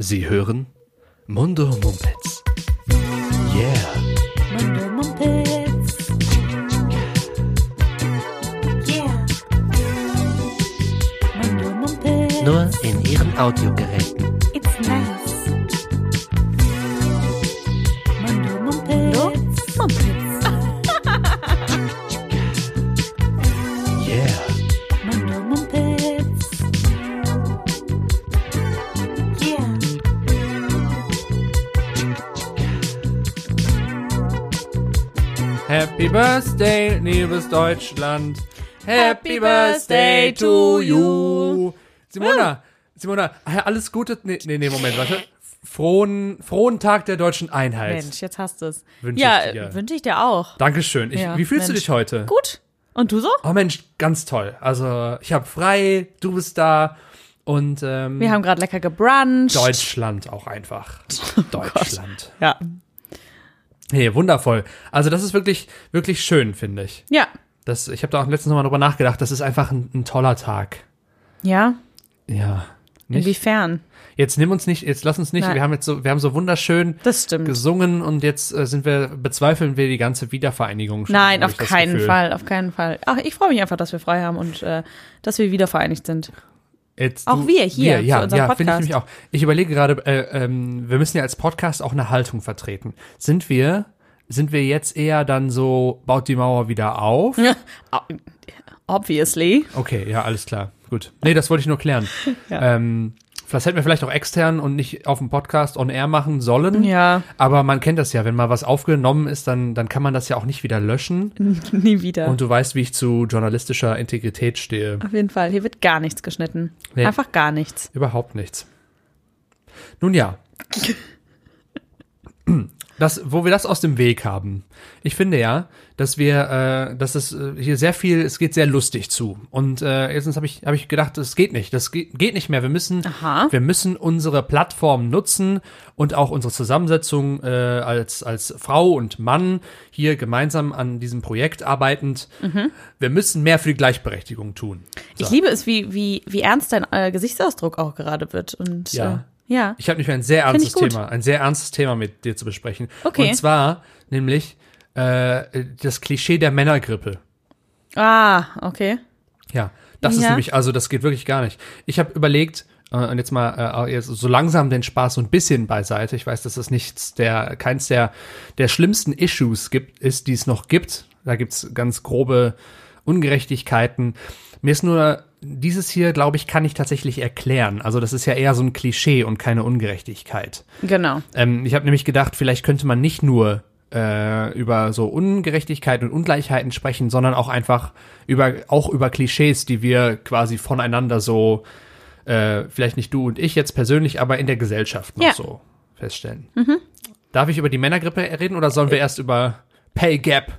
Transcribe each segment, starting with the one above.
Sie hören Mundo Mumpets. Yeah. Mundo Mumpets. Yeah. Mundo Mumpets. Nur in Ihren Audiogeräten. Happy Birthday, liebes Deutschland. Happy Birthday to you. Simona, Simona, ah, alles Gute. Nee, nee, nee, Moment, warte. Frohen, frohen Tag der deutschen Einheit. Mensch, jetzt hast du es. Wünsch Ja, ich dir. wünsche ich dir auch. Dankeschön. Ich, Ja, wie fühlst du Mensch. dich heute? Gut. Und du so? Oh Mensch, ganz toll. Also, ich habe frei, du bist da und ähm, Wir haben gerade lecker gebruncht. Deutschland auch einfach. Oh Deutschland. Ja. Nee, wundervoll. Also, das ist wirklich, wirklich schön, finde ich. Ja. Das, ich habe da auch letztens nochmal drüber nachgedacht. Das ist einfach ein, ein toller Tag. Ja. Ja. Nicht? Inwiefern? Jetzt nimm uns nicht, jetzt lass uns nicht. Nein. Wir haben jetzt so, wir haben so wunderschön gesungen und jetzt äh, sind wir, bezweifeln wir die ganze Wiedervereinigung schon. Nein, auf keinen. Fall, auf keinen Fall. Ach, ich freue mich einfach, dass wir frei haben und äh, dass wir wieder vereinigt sind. Jetzt, Auch wir hier, wir, ja, ja, finde ich nämlich auch. Ich überlege gerade, äh, ähm, wir müssen ja als Podcast auch eine Haltung vertreten. Sind wir, sind wir jetzt eher dann so, baut die Mauer wieder auf? Obviously. Okay, ja, alles klar. Gut. Nee, das wollte ich nur klären. Ja. Ähm, das hätten wir vielleicht auch extern und nicht auf dem Podcast on air machen sollen. Ja, Aber man kennt das ja, wenn mal was aufgenommen ist, dann, dann kann man das ja auch nicht wieder löschen. nie wieder. Und du weißt, wie ich zu journalistischer Integrität stehe. auf jeden Fall. Hier wird gar nichts geschnitten. Nee. Einfach gar nichts. Überhaupt nichts. Nun ja. Das, wo wir das aus dem Weg haben. Ich finde ja, dass wir, äh, dass es äh, hier sehr viel, es geht sehr lustig zu. Und äh, erstens habe ich, hab ich gedacht, das geht nicht. Das geht, geht nicht mehr. Wir müssen, Aha. wir müssen unsere Plattform nutzen und auch unsere Zusammensetzung äh, als, als Frau und Mann hier gemeinsam an diesem Projekt arbeitend. Wir müssen mehr für die Gleichberechtigung tun. So. Ich liebe es, wie, wie, wie ernst dein äh, Gesichtsausdruck auch gerade wird. Und Ja. Äh, ja. Ich habe nämlich ein sehr ernstes. Thema, ein sehr ernstes Thema mit dir zu besprechen. Okay. Und zwar nämlich äh, das Klischee der Männergrippe. Ah, okay. Ja, das ist Ja. nämlich, also das geht wirklich gar nicht. Ich habe überlegt, äh, und jetzt mal äh, jetzt so langsam den Spaß so ein bisschen beiseite. Ich weiß, dass es nichts der, keins der, der schlimmsten Issues gibt, ist, die es noch gibt. Da gibt's ganz grobe Ungerechtigkeiten. Mir ist nur dieses hier, glaube ich, kann ich tatsächlich erklären. Also das ist ja eher so ein Klischee und keine Ungerechtigkeit. Genau. Ähm, ich habe nämlich gedacht, vielleicht könnte man nicht nur äh, über so Ungerechtigkeit und Ungleichheiten sprechen, sondern auch einfach über auch über Klischees, die wir quasi voneinander so äh, vielleicht nicht du und ich jetzt persönlich, aber in der Gesellschaft noch Ja. so feststellen. Darf ich über die Männergrippe reden oder sollen wir erst über Pay Gap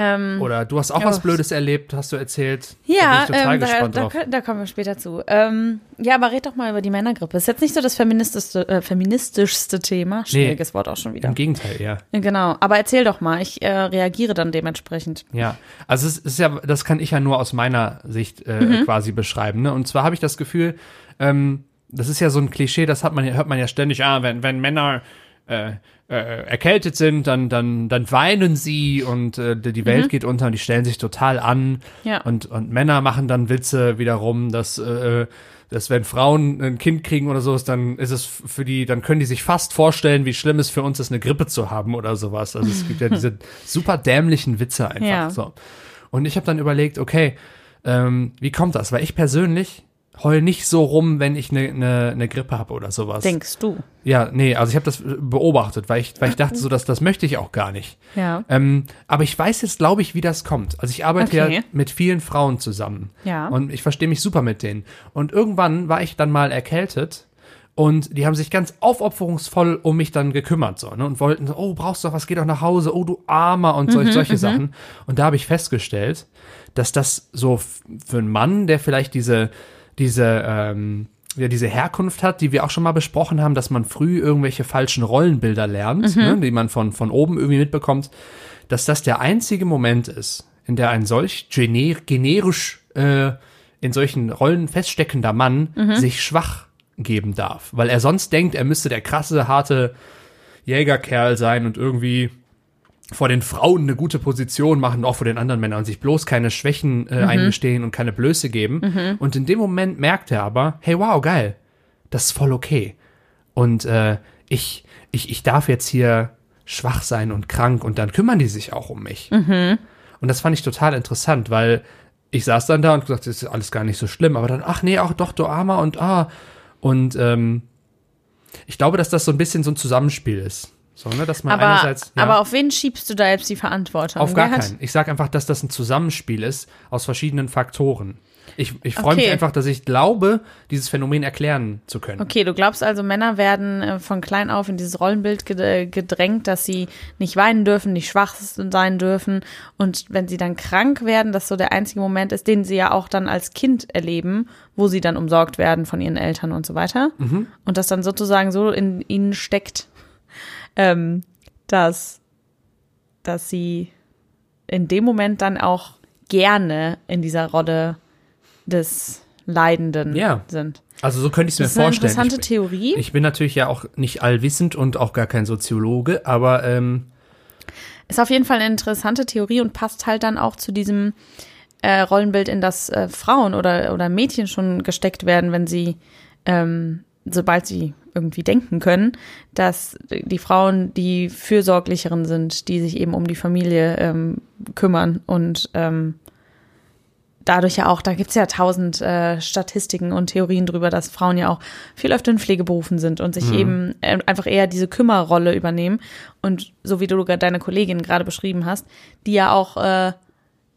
Ähm, oder du hast auch ja, was Blödes erlebt, hast du erzählt? ja, da bin ich total ähm, da, gespannt da, da kommen wir später zu. Ähm, ja, aber red doch mal über die Männergrippe. Ist jetzt nicht so das feministischste, äh, feministischste Thema. Schwieriges Wort auch schon wieder. Im Gegenteil, ja. Genau. Aber erzähl doch mal. Ich äh, reagiere dann dementsprechend. Ja, also es ist ja, das kann ich ja nur aus meiner Sicht äh, Mhm. quasi beschreiben. Ne? Und zwar habe ich das Gefühl, ähm, das ist ja so ein Klischee, das hat man, hört man ja ständig, ah, wenn, wenn Männer äh, erkältet sind, dann, dann, dann weinen sie und äh, die Welt geht unter und die stellen sich total an. Mhm. Ja. Und, und Männer machen dann Witze wiederum, dass, äh, dass wenn Frauen ein Kind kriegen oder sowas, dann ist es für die, dann können die sich fast vorstellen, wie schlimm es für uns ist, eine Grippe zu haben oder sowas. Also es gibt ja diese super dämlichen Witze einfach. Ja. So. Und ich habe dann überlegt, okay, ähm, wie kommt das? Weil ich persönlich heul nicht so rum, wenn ich eine ne, ne Grippe habe oder sowas. Denkst du? Ja, nee, also ich habe das beobachtet, weil ich, weil ich dachte, so dass das möchte ich auch gar nicht. Ja. Ähm, aber ich weiß jetzt, glaube ich, wie das kommt. Also ich arbeite Okay. ja mit vielen Frauen zusammen. Ja. Und ich verstehe mich super mit denen. Und irgendwann war ich dann mal erkältet und die haben sich ganz aufopferungsvoll um mich dann gekümmert so, ne? Und wollten so, oh, brauchst du doch was, geh doch nach Hause, oh, du Armer und Mhm, solch, solche Sachen. Und da habe ich festgestellt, dass das so für einen Mann, der vielleicht diese, diese, ähm, ja, diese Herkunft hat, die wir auch schon mal besprochen haben, dass man früh irgendwelche falschen Rollenbilder lernt, Mhm. ne, die man von, von oben irgendwie mitbekommt, dass das der einzige Moment ist, in der ein solch gener generisch äh, in solchen Rollen feststeckender Mann sich schwach geben darf. Weil er sonst denkt, er müsste der krasse, harte Jägerkerl sein und irgendwie vor den Frauen eine gute Position machen, auch vor den anderen Männern und sich bloß keine Schwächen äh, mhm. eingestehen und keine Blöße geben. Mhm. Und in dem Moment merkt er aber, hey, wow, geil, das ist voll okay. Und äh, ich, ich, ich darf jetzt hier schwach sein und krank und dann kümmern die sich auch um mich. Mhm. Und das fand ich total interessant, weil ich saß dann da und gesagt, das ist alles gar nicht so schlimm, aber dann, ach nee, auch doch, du Armer und ah. Und ähm, ich glaube, dass das so ein bisschen so ein Zusammenspiel ist. So, ne, dass man aber, einerseits. Ja, aber auf wen schiebst du da jetzt die Verantwortung? Auf gar keinen. Ich sage einfach, dass das ein Zusammenspiel ist aus verschiedenen Faktoren. Ich, ich freue okay. mich einfach, dass ich glaube, dieses Phänomen erklären zu können. Okay, du glaubst also, Männer werden äh, von klein auf in dieses Rollenbild gedrängt, dass sie nicht weinen dürfen, nicht schwach sein dürfen. Und wenn sie dann krank werden, dass so der einzige Moment ist, den sie ja auch dann als Kind erleben, wo sie dann umsorgt werden von ihren Eltern und so weiter. Mhm. Und das dann sozusagen so in ihnen steckt, ähm, dass, dass sie in dem Moment dann auch gerne in dieser Rolle des Leidenden ja. sind. Also so könnte ich es mir vorstellen. Das ist eine interessante ich, Theorie. Ich bin natürlich ja auch nicht allwissend und auch gar kein Soziologe, aber ähm ist auf jeden Fall eine interessante Theorie und passt halt dann auch zu diesem äh, Rollenbild, in das äh, Frauen oder, oder Mädchen schon gesteckt werden, wenn sie, ähm, sobald sie irgendwie denken können, dass die Frauen die fürsorglicheren sind, die sich eben um die Familie ähm, kümmern und ähm, dadurch ja auch, da gibt's ja tausend äh, Statistiken und Theorien drüber, dass Frauen ja auch viel öfter in Pflegeberufen sind und sich mhm. eben äh, einfach eher diese Kümmerrolle übernehmen. Und so wie du deine Kollegin gerade beschrieben hast, die ja auch äh,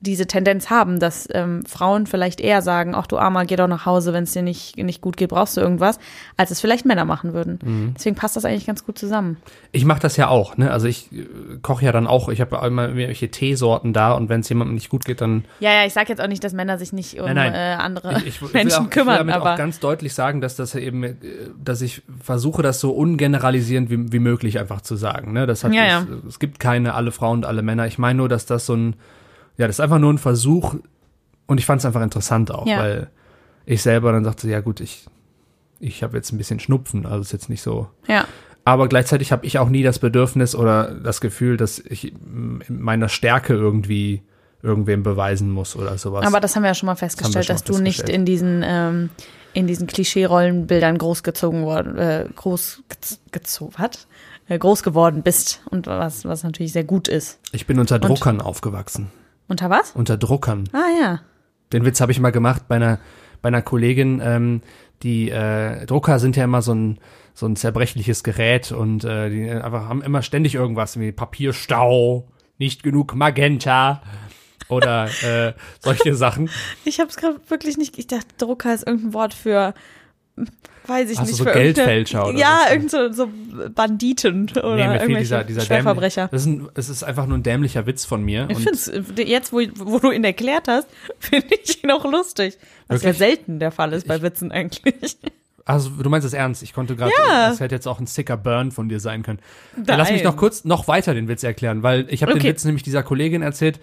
diese Tendenz haben, dass ähm, Frauen vielleicht eher sagen, ach du Armer, geh doch nach Hause, wenn es dir nicht, nicht gut geht, brauchst du irgendwas, als es vielleicht Männer machen würden. Mhm. Deswegen passt das eigentlich ganz gut zusammen. Ich mache das ja auch, ne? Also ich äh, koche ja dann auch, ich habe immer irgendwelche Teesorten da und wenn es jemandem nicht gut geht, dann. Ja, ja, ich sag jetzt auch nicht, dass Männer sich nicht um nein, nein. Äh, andere ich, ich, Menschen auch, kümmern. Ich will damit aber auch ganz deutlich sagen, dass das eben, äh, dass ich versuche, das so ungeneralisierend wie, wie möglich einfach zu sagen. Ne? Das hat ja, ja. Es, es gibt keine alle Frauen und alle Männer. Ich meine nur, dass das so ein ja, das ist einfach nur ein Versuch und ich fand es einfach interessant auch, ja. weil ich selber dann sagte, ja gut, ich, ich habe jetzt ein bisschen Schnupfen, also ist jetzt nicht so. Ja. Aber gleichzeitig habe ich auch nie das Bedürfnis oder das Gefühl, dass ich meiner Stärke irgendwie irgendwem beweisen muss oder sowas. Aber das haben wir ja schon mal festgestellt, schon dass mal festgestellt. du nicht in diesen ähm, in diesen Klischee-Rollenbildern großgezogen worden, äh, groß gezogen, was? Äh, groß geworden bist und was was natürlich sehr gut ist. Ich bin unter Druckern und, aufgewachsen. Unter was? Unter Druckern. Ah ja. Den Witz habe ich mal gemacht bei einer, bei einer Kollegin. Ähm, die äh, Drucker sind ja immer so ein, so ein zerbrechliches Gerät und äh, die einfach haben immer ständig irgendwas wie Papierstau, nicht genug Magenta oder äh, solche Sachen. Ich habe es gerade wirklich nicht. Ich dachte, Drucker ist irgendein Wort für weiß ich Hast nicht. Du so Geldfälscher oder Ja, irgend so, so Banditen oder nee, irgendwelche dieser, dieser Schwerverbrecher. Das ist, ein, das ist einfach nur ein dämlicher Witz von mir. Ich finde es, jetzt, wo, wo du ihn erklärt hast, finde ich ihn auch lustig. Was Wirklich? ja selten der Fall ist bei ich, Witzen eigentlich. Also du meinst es ernst? Ich konnte gerade, ja. das hätte jetzt auch ein sicker Burn von dir sein können. Nein. Lass mich noch kurz noch weiter den Witz erklären, weil ich habe okay. den Witz nämlich dieser Kollegin erzählt,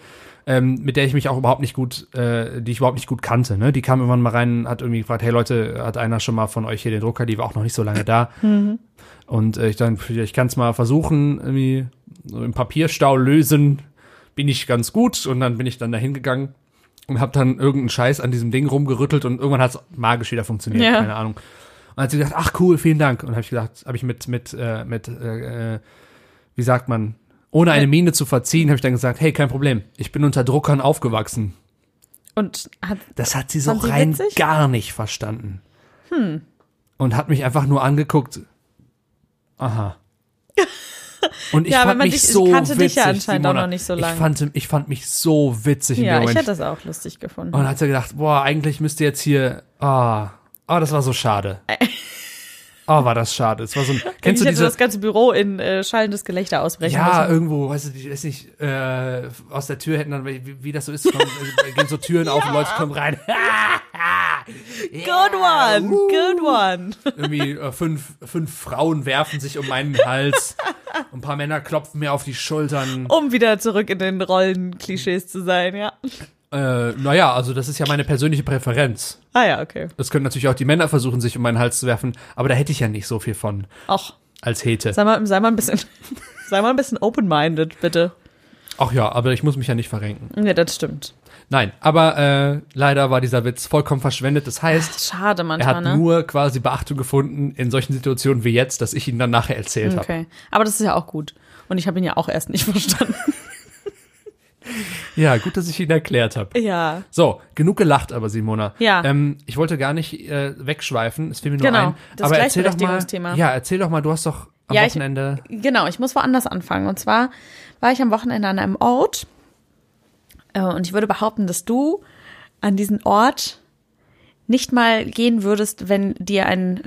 ähm, mit der ich mich auch überhaupt nicht gut, äh, die ich überhaupt nicht gut kannte. Ne? Die kam irgendwann mal rein, hat irgendwie gefragt, hey Leute, hat einer schon mal von euch hier den Drucker? Die war auch noch nicht so lange da. Mhm. Und äh, ich dann, ich kann es mal versuchen, irgendwie so im Papierstau lösen, bin ich ganz gut. Und dann bin ich dann da hingegangen und habe dann irgendeinen Scheiß an diesem Ding rumgerüttelt und irgendwann hat es magisch wieder funktioniert, ja. keine Ahnung. Und hat sie gesagt, ach cool, vielen Dank. Und habe ich gesagt, habe ich mit mit äh, mit äh, äh wie sagt man, ohne eine Miene zu verziehen, habe ich dann gesagt, hey, kein Problem, ich bin unter Druckern aufgewachsen. Und hat, das hat sie so rein witzig? gar nicht verstanden. Hm. Und hat mich einfach nur angeguckt. Aha. Und ich ja, fand mich dich, so ich kannte witzig. Dich ja anscheinend Simona. auch noch nicht so lange. Ich fand, ich fand mich so witzig ja, in dem Moment. ich hätte das auch lustig gefunden. Und hat er gedacht, boah, eigentlich müsste jetzt hier, ah, oh, oh, das war so schade. Oh, war das schade. Es war so ein, kennst ich du diese, das ganze Büro in äh, schallendes Gelächter ausbrechen Ja, müssen. irgendwo, weißt du, ich weiß nicht, äh, aus der Tür hätten dann, wie, wie das so ist, kommen, äh, gehen so Türen auf und Leute kommen rein. good one, uh. good one. Irgendwie äh, fünf, fünf Frauen werfen sich um meinen Hals. Ein paar Männer klopfen mir auf die Schultern. Um wieder zurück in den Rollenklischees zu sein, ja. Äh, naja, also das ist ja meine persönliche Präferenz. Ah ja, okay. Das können natürlich auch die Männer versuchen, sich um meinen Hals zu werfen, aber da hätte ich ja nicht so viel von Ach, als Hete. sei mal, sei mal ein bisschen, sei mal ein bisschen open-minded, bitte. Ach ja, aber ich muss mich ja nicht verrenken. Ja, das stimmt. Nein, aber äh, leider war dieser Witz vollkommen verschwendet. Das heißt, Schade er manchmal, hat ne? nur quasi Beachtung gefunden in solchen Situationen wie jetzt, dass ich ihn dann nachher erzählt habe. Okay. Aber das ist ja auch gut. Und ich habe ihn ja auch erst nicht verstanden. Ja, gut, dass ich ihn erklärt habe. ja. So, genug gelacht aber, Simona. Ja. Ähm, ich wollte gar nicht äh, wegschweifen, es fiel mir nur Genau, ein. das aber erzähl doch mal, Gleichberechtigungsthema. ja, erzähl doch mal, du hast doch am Ja, ich- Wochenende, Genau, ich muss woanders anfangen. Und zwar war ich am Wochenende an einem Ort. äh, Und ich würde behaupten, dass du an diesen Ort nicht mal gehen würdest, wenn dir ein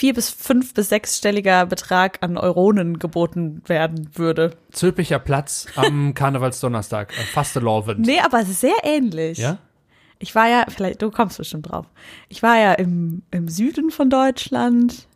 vier bis fünf bis sechsstelliger Betrag an Euronen geboten werden würde. Zülpicher Platz am Karnevalsdonnerstag, äh, Fastelovend. Nee, aber sehr ähnlich. Ja? Ich war ja, vielleicht, du kommst bestimmt drauf. Ich war ja im, im Süden von Deutschland.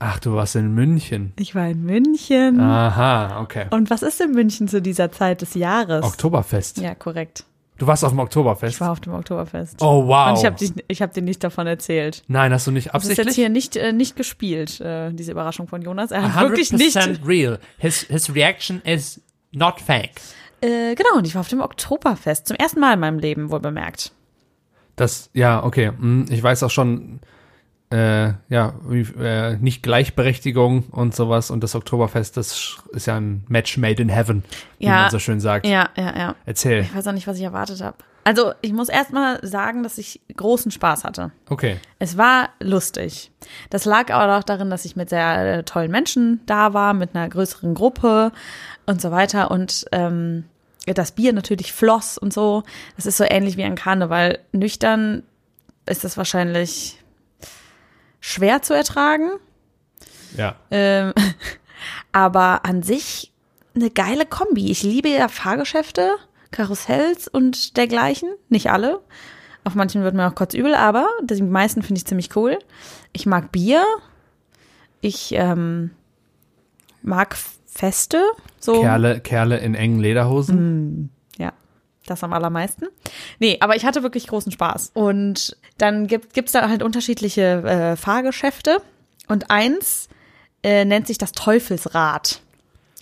Ach, du warst in München. Ich war in München. Aha, okay. Und was ist in München zu dieser Zeit des Jahres? Oktoberfest. Ja, korrekt. Du warst auf dem Oktoberfest. Ich war auf dem Oktoberfest. oh, wow. Und ich habe ich hab dir nicht davon erzählt. Nein, hast du nicht Das ist jetzt absichtlich? hier nicht, äh, nicht gespielt, äh, diese Überraschung von Jonas. Er hat 100% wirklich nicht. real. His, his reaction is not fake. Äh, genau, und ich war auf dem Oktoberfest. Zum ersten Mal in meinem Leben, wohl bemerkt. Das, ja, okay. hm, Ich weiß auch schon, äh, ja, wie, äh, nicht Gleichberechtigung und sowas und das Oktoberfest, das ist ja ein Match made in heaven, wie Ja. man so schön sagt. Ja, ja, ja. Erzähl. Ich weiß auch nicht, was ich erwartet habe. Also, ich muss erst mal sagen, dass ich großen Spaß hatte. Okay. Es war lustig. Das lag aber auch darin, dass ich mit sehr äh, tollen Menschen da war, mit einer größeren Gruppe und so weiter. Und ähm, das Bier natürlich floss und so. Das ist so ähnlich wie ein Karneval. Nüchtern ist das wahrscheinlich schwer zu ertragen. Ja. Ähm, aber an sich eine geile Kombi. Ich liebe ja Fahrgeschäfte, Karussells und dergleichen. Nicht alle. Auf manchen wird mir auch kurz übel, aber die meisten finde ich ziemlich cool. Ich mag Bier. Ich ähm, mag Feste. So. Kerle, Kerle in engen Lederhosen. Ja, das am allermeisten. Nee, aber ich hatte wirklich großen Spaß. Und dann gibt gibt's da halt unterschiedliche äh, Fahrgeschäfte. Und eins äh, nennt sich das Teufelsrad.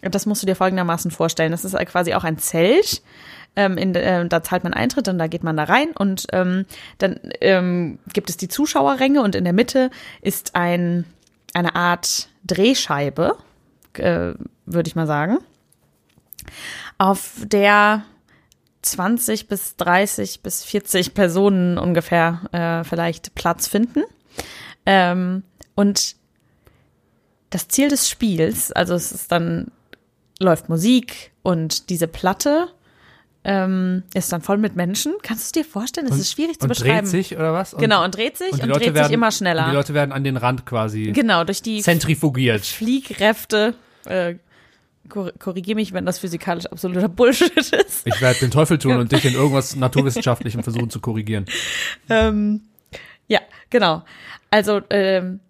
Und das musst du dir folgendermaßen vorstellen. Das ist quasi auch ein Zelt. Ähm, in, äh, da zahlt man Eintritt und da geht man da rein und ähm, dann ähm, gibt es die Zuschauerränge und in der Mitte ist ein, eine Art Drehscheibe, äh, würde ich mal sagen, auf der 20 bis 30 bis 40 Personen ungefähr äh, vielleicht Platz finden. Ähm, und das Ziel des Spiels, also es ist dann, läuft Musik und diese Platte ähm, ist dann voll mit Menschen. Kannst du es dir vorstellen? Es ist schwierig zu und beschreiben. dreht sich oder was? Und, genau, und dreht sich und, Leute dreht werden, sich immer Und die schneller. Leute werden an den Rand quasi Genau, durch die zentrifugiert. Fliehkräfte. Äh, Korrigiere mich, wenn das physikalisch absoluter Bullshit ist. Ich werde den Teufel tun und dich in irgendwas Naturwissenschaftlichem versuchen zu korrigieren. Ähm, ja, genau. Also, ähm,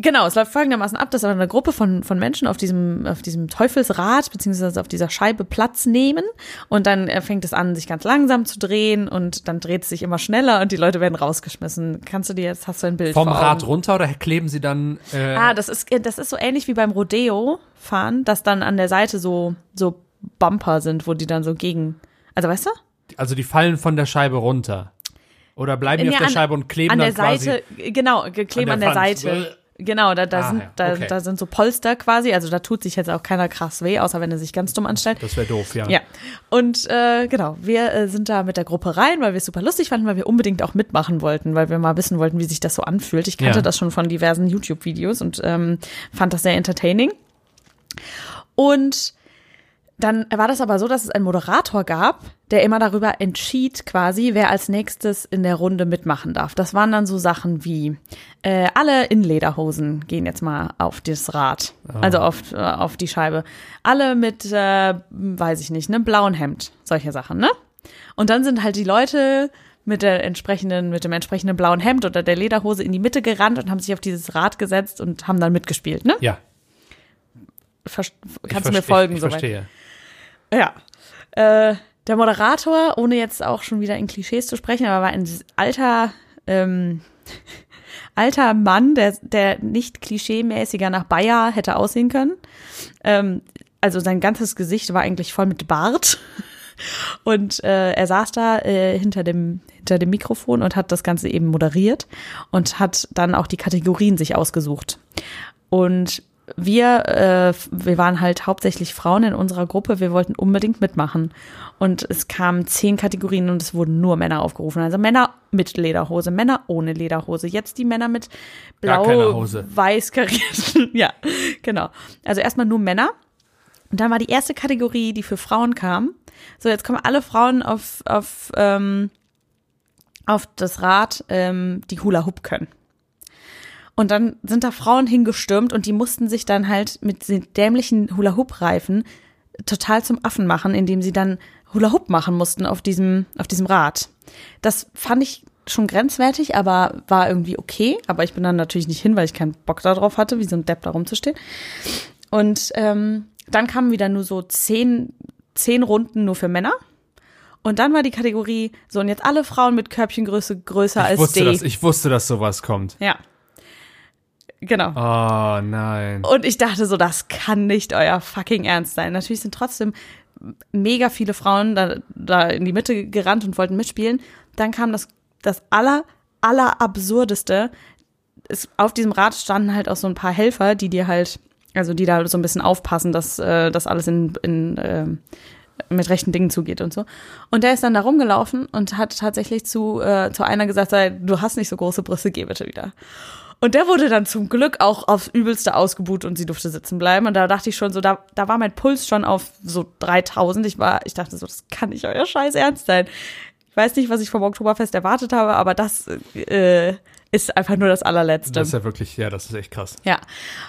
genau, es läuft folgendermaßen ab, dass eine Gruppe von, von Menschen auf diesem, auf diesem Teufelsrad beziehungsweise auf dieser Scheibe Platz nehmen und dann äh, fängt es an, sich ganz langsam zu drehen und dann dreht es sich immer schneller und die Leute werden rausgeschmissen. Kannst du dir jetzt, hast du ein Bild Vom Rad runter oder kleben sie dann äh, Ah, das ist, das ist so ähnlich wie beim Rodeo fahren, dass dann an der Seite so, so Bumper sind, wo die dann so gegen, also weißt du? Also die fallen von der Scheibe runter. Oder bleiben die Nee, auf der an- Scheibe und kleben an dann der. Seite, genau, gekleben an an der der, Wand. Seite. Genau, da, da, Ah, sind, da, okay. da sind so Polster quasi, also da tut sich jetzt auch keiner krass weh, außer wenn er sich ganz dumm anstellt. Das wäre doof, ja. Ja, und äh, genau, wir äh, sind da mit der Gruppe rein, weil wir es super lustig fanden, weil wir unbedingt auch mitmachen wollten, weil wir mal wissen wollten, wie sich das so anfühlt. Ich kannte Ja. das schon von diversen YouTube-Videos und ähm, fand das sehr entertaining. Und dann war das aber so, dass es einen Moderator gab, der immer darüber entschied, quasi, wer als nächstes in der Runde mitmachen darf. Das waren dann so Sachen wie äh, alle in Lederhosen gehen jetzt mal auf das Rad, also auf, äh, auf die Scheibe. Alle mit, äh, weiß ich nicht, einem blauen Hemd, solche Sachen, ne? Und dann sind halt die Leute mit der entsprechenden, mit dem entsprechenden blauen Hemd oder der Lederhose in die Mitte gerannt und haben sich auf dieses Rad gesetzt und haben dann mitgespielt, ne? Ja. Ver kannst du mir folgen Ich, ich soweit? verstehe. Ja. Äh, der Moderator, ohne jetzt auch schon wieder in Klischees zu sprechen, aber war ein alter, ähm, alter Mann, der, der nicht klischeemäßiger nach Bayer hätte aussehen können. Ähm, also sein ganzes Gesicht war eigentlich voll mit Bart. Und äh, er saß da äh, hinter, dem, hinter dem Mikrofon und hat das Ganze eben moderiert und hat dann auch die Kategorien sich ausgesucht. Und wir, äh, wir waren halt hauptsächlich Frauen in unserer Gruppe, wir wollten unbedingt mitmachen. Und es kamen zehn Kategorien und es wurden nur Männer aufgerufen. Also Männer mit Lederhose, Männer ohne Lederhose. Jetzt die Männer mit blau, weiß karierten. ja, genau. Also erstmal nur Männer. Und dann war die erste Kategorie, die für Frauen kam. So, jetzt kommen alle Frauen auf, auf, ähm, auf das Rad, ähm, die Hula Hoop können. Und dann sind da Frauen hingestürmt und die mussten sich dann halt mit den dämlichen Hula-Hoop-Reifen total zum Affen machen, indem sie dann Hula-Hoop machen mussten auf diesem, auf diesem Rad. Das fand ich schon grenzwertig, aber war irgendwie okay. Aber ich bin dann natürlich nicht hin, weil ich keinen Bock darauf hatte, wie so ein Depp da rumzustehen. Und ähm, dann kamen wieder nur so zehn, zehn Runden nur für Männer. Und dann war die Kategorie, so und jetzt alle Frauen mit Körbchengröße größer ich als wusste, D. Dass, ich wusste, dass sowas kommt. Ja. Genau. Oh nein. Und ich dachte so, das kann nicht euer fucking Ernst sein. Natürlich sind trotzdem mega viele Frauen da, da in die Mitte gerannt und wollten mitspielen. Dann kam das, das aller, aller absurdeste. Es, auf diesem Rad standen halt auch so ein paar Helfer, die dir halt, also die da so ein bisschen aufpassen, dass äh, das alles in, in äh, mit rechten Dingen zugeht und so. Und der ist dann da rumgelaufen und hat tatsächlich zu, äh, zu einer gesagt, du hast nicht so große Brüste, geh bitte wieder. Und der wurde dann zum Glück auch aufs Übelste ausgebuht und sie durfte sitzen bleiben. Und da dachte ich schon so, da, da war mein Puls schon auf so 3000. Ich war, ich dachte so, das kann nicht euer Scheiß ernst sein. Ich weiß nicht, was ich vom Oktoberfest erwartet habe, aber das äh, ist einfach nur das allerletzte. Das ist ja wirklich, ja, das ist echt krass. Ja.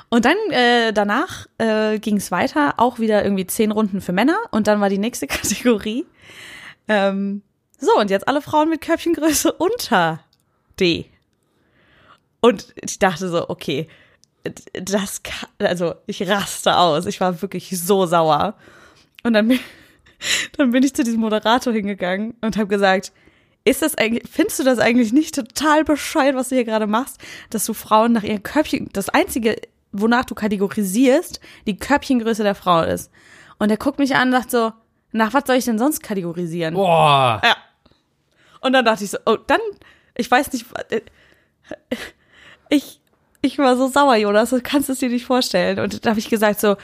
Und dann äh, danach äh, ging es weiter, auch wieder irgendwie zehn Runden für Männer. Und dann war die nächste Kategorie. Ähm, so, und jetzt alle Frauen mit Körbchengröße unter D. Und ich dachte so, okay, das kann, also ich raste aus. Ich war wirklich so sauer. Und dann, dann bin ich zu diesem Moderator hingegangen und habe gesagt, ist das eigentlich, findest du das eigentlich nicht total bescheuert, was du hier gerade machst, dass du Frauen nach ihren Körbchen, das einzige, wonach du kategorisierst, die Körbchengröße der Frau ist. Und er guckt mich an und sagt so, nach was soll ich denn sonst kategorisieren? Boah. Ja. Und dann dachte ich so, oh, dann, ich weiß nicht, äh, ich, ich war so sauer, Jonas, du kannst es dir nicht vorstellen. Und da habe ich gesagt so,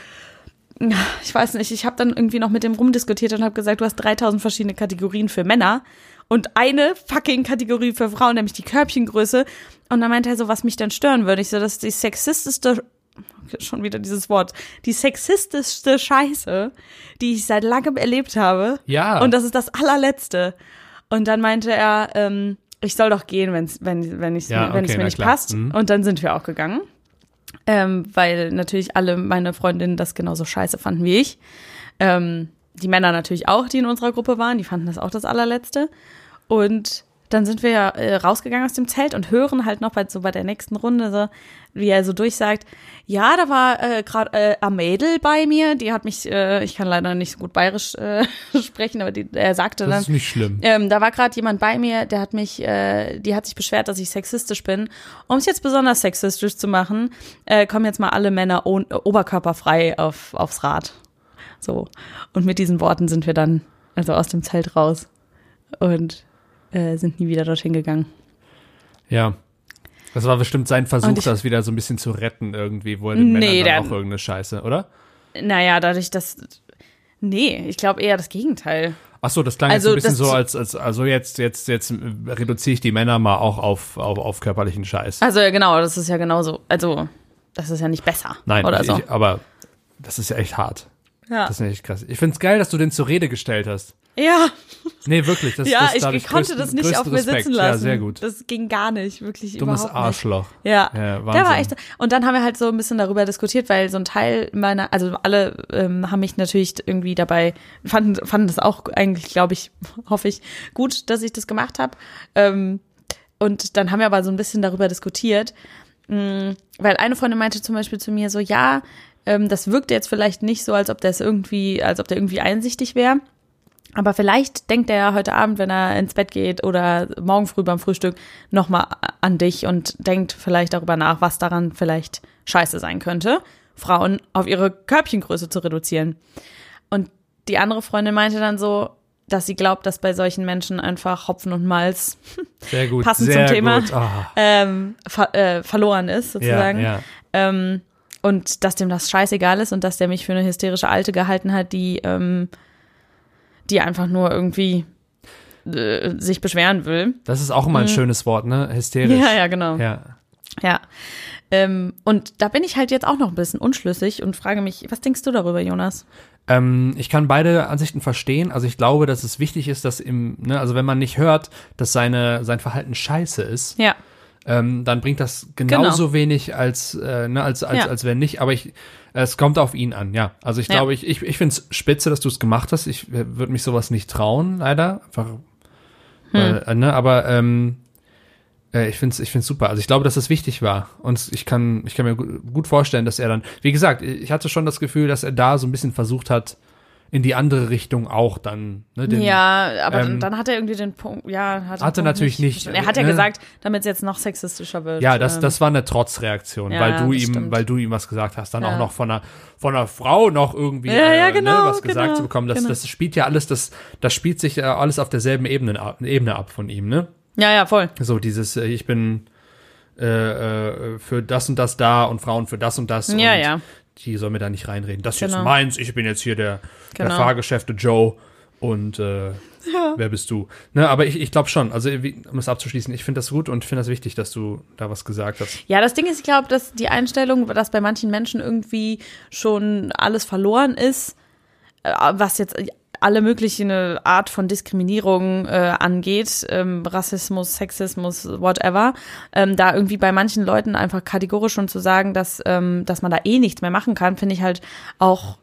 ich weiß nicht, ich habe dann irgendwie noch mit dem rumdiskutiert und habe gesagt, du hast 3000 verschiedene Kategorien für Männer und eine fucking Kategorie für Frauen, nämlich die Körbchengröße. Und dann meinte er so, was mich dann stören würde. Ich so, das ist die sexistischste, schon wieder dieses Wort, die sexistischste Scheiße, die ich seit langem erlebt habe. Ja. Und das ist das allerletzte. Und dann meinte er, ähm, ich soll doch gehen, wenn's, wenn, wenn, Ja, wenn okay, es mir nicht klar. passt. Mhm. Und dann sind wir auch gegangen. Ähm, weil natürlich alle meine Freundinnen das genauso scheiße fanden wie ich. Ähm, die Männer natürlich auch, die in unserer Gruppe waren, die fanden das auch das allerletzte. Und dann sind wir ja äh, rausgegangen aus dem Zelt und hören halt noch bei, so bei der nächsten Runde, so, wie er so durchsagt, ja, da war äh, gerade äh, ein Mädel bei mir, die hat mich, äh, ich kann leider nicht so gut bayerisch äh, sprechen, aber die, er sagte Das dann, ist nicht schlimm. ähm, da war gerade jemand bei mir, der hat mich, äh, die hat sich beschwert, dass ich sexistisch bin. Um es jetzt besonders sexistisch zu machen, äh, kommen jetzt mal alle Männer äh, oberkörperfrei auf, aufs Rad. So. Und mit diesen Worten sind wir dann also aus dem Zelt raus und äh, sind nie wieder dorthin gegangen. Ja. Das war bestimmt sein Versuch, ich- das wieder so ein bisschen zu retten irgendwie, wo er den Nee, Männern der- dann auch irgendeine Scheiße, oder? Naja, dadurch, dass. Nee, ich glaube eher das Gegenteil. Ach so, das klang Also, jetzt so ein bisschen so, als, als also jetzt, jetzt, jetzt reduziere ich die Männer mal auch auf, auf, auf körperlichen Scheiß. Also ja, genau, das ist ja genauso. Also, das ist ja nicht besser. Nein, Oder ich, so. aber das ist ja echt hart. ja. Das ist echt krass. Ich find's geil, dass du den zur Rede gestellt hast. ja. Nee, wirklich. Das, ja, das, ich, ich konnte größten- das nicht auf mir Respekt. sitzen lassen. Ja, sehr gut. Das ging gar nicht, wirklich Dummes überhaupt nicht. Arschloch. Ja, Ja, der war echt. Und dann haben wir halt so ein bisschen darüber diskutiert, weil so ein Teil meiner, also alle ähm, haben mich natürlich irgendwie dabei fanden fanden das auch eigentlich, glaube ich, hoffe ich, gut, dass ich das gemacht habe. Ähm, und dann haben wir aber so ein bisschen darüber diskutiert, mh, weil eine Freundin meinte zum Beispiel zu mir so, ja, ähm, das wirkt jetzt vielleicht nicht so, als ob das irgendwie, als ob der irgendwie einsichtig wäre. Aber vielleicht denkt er heute Abend, wenn er ins Bett geht oder morgen früh beim Frühstück, nochmal an dich und denkt vielleicht darüber nach, was daran vielleicht scheiße sein könnte, Frauen auf ihre Körbchengröße zu reduzieren. Und die andere Freundin meinte dann so, dass sie glaubt, dass bei solchen Menschen einfach Hopfen und Malz Sehr gut. passend sehr zum Thema. Ah, ähm, ver äh, verloren ist, sozusagen. ja, ja. Ähm, und dass dem das scheißegal ist und dass der mich für eine hysterische Alte gehalten hat, die, ähm, die einfach nur irgendwie äh, sich beschweren will. Das ist auch immer ein schönes Wort, ne? Hysterisch. Mhm. Ja, ja, genau. Ja. Ja. Ähm, und da bin ich halt jetzt auch noch ein bisschen unschlüssig und frage mich, was denkst du darüber, Jonas? Ähm, ich kann beide Ansichten verstehen. Also ich glaube, dass es wichtig ist, dass im, ne, also wenn man nicht hört, dass seine, sein Verhalten scheiße ist, Ja. Ähm, dann bringt das genauso wenig als, äh, ne, als, als, Genau. Ja. als wenn nicht. Aber ich, es kommt auf ihn an, ja. Also ich Ja. glaube, ich, ich, ich finde es spitze, dass du es gemacht hast. Ich äh, würde mich sowas nicht trauen, leider. Einfach, Hm. äh, ne, aber ähm, äh, ich finde es ich find's super. Also ich glaube, dass das wichtig war. Und ich kann, ich kann mir gu- gut vorstellen, dass er dann, wie gesagt, ich hatte schon das Gefühl, dass er da so ein bisschen versucht hat, in die andere Richtung auch dann. Ne, den, ja, aber ähm, dann hat er irgendwie den Punkt, ja, hat hatte natürlich nicht, verstanden. Er hat ja ne? gesagt, damit es jetzt noch sexistischer wird. Ja, das, ähm, das war eine Trotzreaktion, Ja, weil du ihm, stimmt. weil du ihm was gesagt hast, dann Ja. auch noch von einer, von einer Frau noch irgendwie Ja, äh, genau, ne, was gesagt genau, zu bekommen. Das, genau. das spielt ja alles, das, das spielt sich ja alles auf derselben Ebene, ab- Ebene ab von ihm, ne? ja, ja, voll. So dieses, äh, ich bin äh, äh, für das und das da und Frauen für das und das. Ja, und ja. Die soll mir da nicht reinreden. Das ist Genau. jetzt meins, ich bin jetzt hier der, der Genau. Fahrgeschäfte Joe und äh, wer bist du? Ne, aber ich, ich glaube schon, also wie, um es abzuschließen, ich finde das gut und finde das wichtig, dass du da was gesagt hast. Ja, das Ding ist, ich glaube, dass die Einstellung, dass bei manchen Menschen irgendwie schon alles verloren ist, äh, was jetzt alle möglichen Art von Diskriminierung äh, angeht, ähm, Rassismus, Sexismus, whatever, ähm, da irgendwie bei manchen Leuten einfach kategorisch schon zu sagen, dass, ähm, dass man da eh nichts mehr machen kann, finde ich halt auch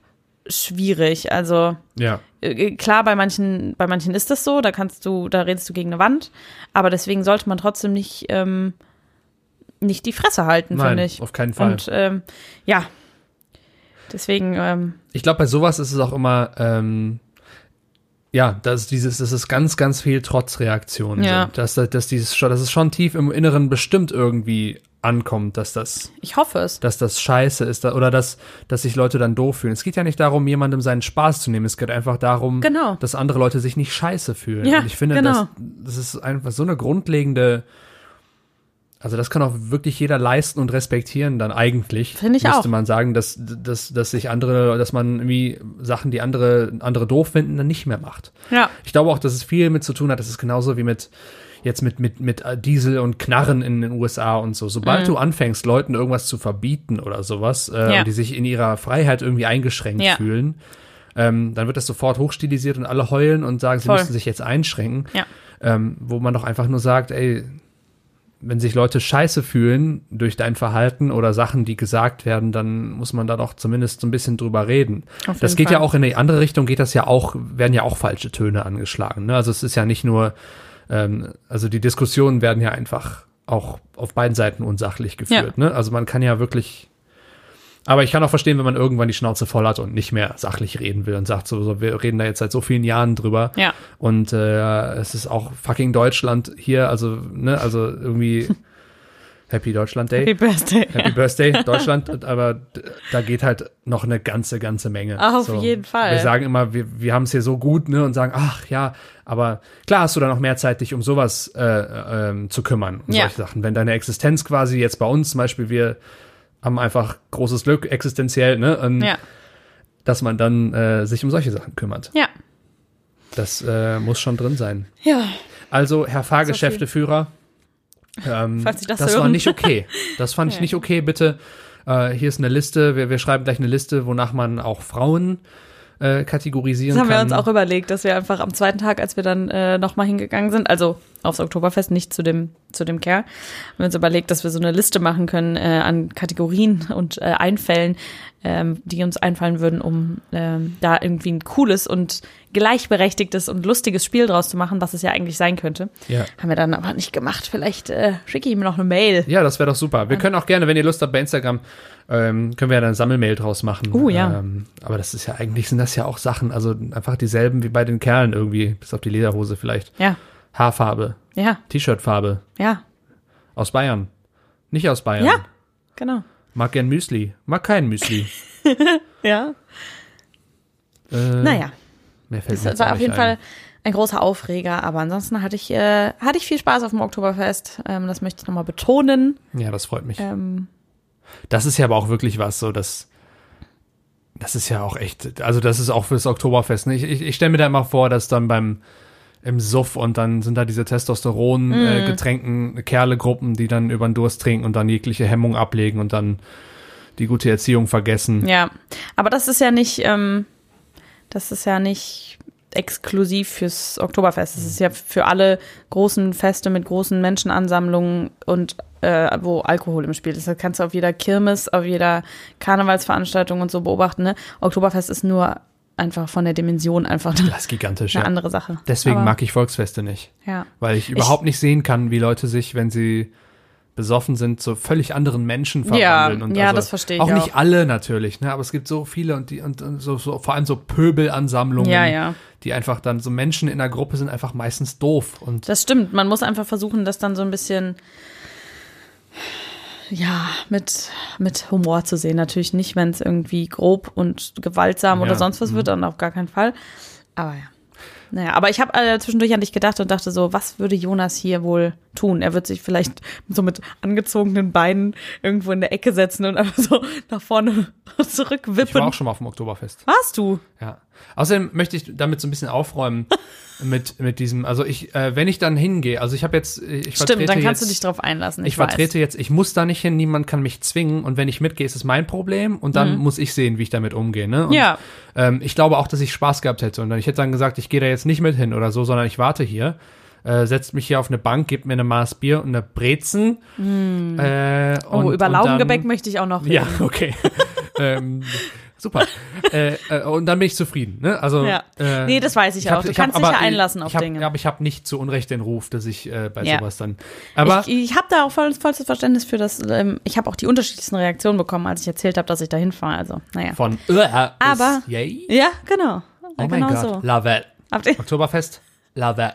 schwierig. Also Ja. äh, klar, bei manchen, bei manchen ist das so, da kannst du, da redest du gegen eine Wand, aber deswegen sollte man trotzdem nicht, ähm, nicht die Fresse halten, finde ich. auf keinen Fall. Und ähm, ja, deswegen, ähm, Ich glaube, bei sowas ist es auch immer, ähm, ja, dass dieses, dass es ganz, ganz viel Trotzreaktionen Ja. sind. Dass, dass dieses schon, dass es schon tief im Inneren bestimmt irgendwie ankommt, dass das, ich hoffe es. dass das scheiße ist oder dass, dass sich Leute dann doof fühlen. Es geht ja nicht darum, jemandem seinen Spaß zu nehmen. Es geht einfach darum, Genau. dass andere Leute sich nicht scheiße fühlen. Ja, Und ich finde, genau. das, das ist einfach so eine grundlegende, also das kann auch wirklich jeder leisten und respektieren dann eigentlich. Finde ich müsste auch. man sagen, dass, dass, dass sich andere, dass man irgendwie Sachen, die andere, andere doof finden, dann nicht mehr macht. Ja, Ich glaube auch, dass es viel mit zu tun hat. Das ist genauso wie mit jetzt mit, mit, mit Diesel und Knarren in den USA und so. Sobald du anfängst, Leuten irgendwas zu verbieten oder sowas, äh, Mhm. Ja. und die sich in ihrer Freiheit irgendwie eingeschränkt Ja. fühlen, ähm, dann wird das sofort hochstilisiert und alle heulen und sagen, sie Voll. müssen sich jetzt einschränken. Ja. Ähm, wo man doch einfach nur sagt, ey, wenn sich Leute scheiße fühlen durch dein Verhalten oder Sachen, die gesagt werden, dann muss man da doch zumindest so ein bisschen drüber reden. Das geht ja Fall. auch in die andere Richtung, geht das ja auch, werden ja auch falsche Töne angeschlagen. Ne? Also es ist ja nicht nur, ähm, also die Diskussionen werden ja einfach auch auf beiden Seiten unsachlich geführt. Ne? Also man kann ja wirklich, aber ich kann auch verstehen, wenn man irgendwann die Schnauze voll hat und nicht mehr sachlich reden will und sagt so, so wir reden da jetzt seit so vielen Jahren drüber. ja, Und äh, es ist auch fucking Deutschland hier, also, ne, also irgendwie Happy Deutschland Day. Happy Birthday. Happy Birthday, Deutschland, aber da geht halt noch eine ganze, ganze Menge. Auf jeden Fall. Wir sagen immer, wir, wir haben es hier so gut, ne, und sagen, ach ja, aber klar hast du dann noch mehr Zeit, dich um sowas äh, ähm, zu kümmern, um Ja. solche Sachen. Wenn deine Existenz quasi jetzt bei uns zum Beispiel, wir haben einfach großes Glück existenziell, ne, und Ja, dass man dann äh, sich um solche Sachen kümmert. ja, Das äh, muss schon drin sein. ja. Also, Herr Fahrgeschäfteführer, ähm, Falls Sie das das war nicht okay. Das fand ich nicht okay. Bitte, äh, hier ist eine Liste. Wir, wir schreiben gleich eine Liste, wonach man auch Frauen äh, kategorisieren Das haben wir kann. uns auch überlegt, dass wir einfach am zweiten Tag, als wir dann äh, nochmal hingegangen sind, also aufs Oktoberfest, nicht zu dem, zu dem Kerl, haben wir uns überlegt, dass wir so eine Liste machen können äh, an Kategorien und äh, Einfällen, ähm, die uns einfallen würden, um ähm, da irgendwie ein cooles und gleichberechtigtes und lustiges Spiel draus zu machen, was es ja eigentlich sein könnte. ja. Haben wir dann aber nicht gemacht. Vielleicht äh, schicke ich ihm noch eine Mail. ja, das wäre doch super. Wir können auch gerne, wenn ihr Lust habt, bei Instagram Ähm, können wir ja dann Sammelmail draus machen. Oh, ja. Ähm, aber das ist ja eigentlich, sind das ja auch Sachen, also einfach dieselben wie bei den Kerlen irgendwie, bis auf die Lederhose vielleicht. Ja, Haarfarbe, ja, T-Shirt-Farbe, ja, aus Bayern. Nicht aus Bayern. ja, genau. Mag gern Müsli, mag kein Müsli. Ja. Äh, Naja, Mehr fällt mir das jetzt war auf jeden ein. Fall ein großer Aufreger, aber ansonsten hatte ich, äh, hatte ich viel Spaß auf dem Oktoberfest. Ähm, das möchte ich nochmal betonen. Ja, das freut mich. Ähm, Das ist ja aber auch wirklich was, so dass das ist ja auch echt, also das ist auch fürs Oktoberfest. Ne? Ich, ich, ich stelle mir da immer vor, dass dann beim im Suff und dann sind da diese Testosteron äh, getränkten Kerlegruppen, die dann über den Durst trinken und dann jegliche Hemmung ablegen und dann die gute Erziehung vergessen. ja, aber das ist ja nicht, ähm, das ist ja nicht exklusiv fürs Oktoberfest. Das ist ja für alle großen Feste mit großen Menschenansammlungen und äh, wo Alkohol im Spiel ist. Das kannst du auf jeder Kirmes, auf jeder Karnevalsveranstaltung und so beobachten. Ne? Oktoberfest ist nur einfach von der Dimension einfach eine, Das ist gigantisch. eine Ja. andere Sache. Deswegen Aber, mag ich Volksfeste nicht, ja. weil ich überhaupt nicht sehen kann, wie Leute sich, wenn sie besoffen sind, zu völlig anderen Menschen Ja, verwandeln. und ja, also das verstehe ich Auch auch. nicht alle natürlich, ne? aber es gibt so viele und die und, und so, so vor allem so Pöbelansammlungen, Ja, ja. die einfach dann so Menschen in der Gruppe sind einfach meistens doof und Das stimmt. Man muss einfach versuchen, das dann so ein bisschen ja, mit, mit Humor zu sehen. Natürlich nicht, wenn es irgendwie grob und gewaltsam oder Ja, sonst was wird, dann auf gar keinen Fall. Aber ja. Naja, aber ich habe äh, zwischendurch an dich gedacht und dachte so, was würde Jonas hier wohl tun? Er wird sich vielleicht so mit angezogenen Beinen irgendwo in der Ecke setzen und einfach so nach vorne ich war zurückwippen. auch schon mal auf dem Oktoberfest. Warst du? Ja. Außerdem möchte ich damit so ein bisschen aufräumen mit, mit diesem, also ich, äh, wenn ich dann hingehe, also ich habe jetzt, ich vertrete Stimmt, dann kannst jetzt, du dich drauf einlassen. Ich, weiß. vertrete jetzt, ich muss da nicht hin, niemand kann mich zwingen und wenn ich mitgehe, ist es mein Problem und dann muss ich sehen, wie ich damit umgehe. Ne? Und, Mhm. Ja. Ähm, ich glaube auch, dass ich Spaß gehabt hätte und dann, ich hätte dann gesagt, ich gehe da jetzt nicht mit hin oder so, sondern ich warte hier, äh, setzt mich hier auf eine Bank, gebt mir eine Maß Bier und eine Brezen. Äh, Mhm. Oh, und, über Laugengebäck möchte ich auch noch reden. Ja, okay. ähm, super. äh, äh, und dann bin ich zufrieden. Ne? Also, Ja. äh, Nee, das weiß ich, hab- auch. Du ich hab kannst dich ja einlassen auf ich hab, Dinge. Aber ich habe nicht zu Unrecht den Ruf, dass ich äh, bei Ja. sowas dann. Aber ich ich habe da auch voll, vollstes Verständnis für das. Ähm, ich habe auch die unterschiedlichsten Reaktionen bekommen, als ich erzählt habe, dass ich da hinfahre. Also, naja. von äh, bis Aber- yay. Ja, genau. Oh genau mein Gott, so. love it. Oktoberfest, love it.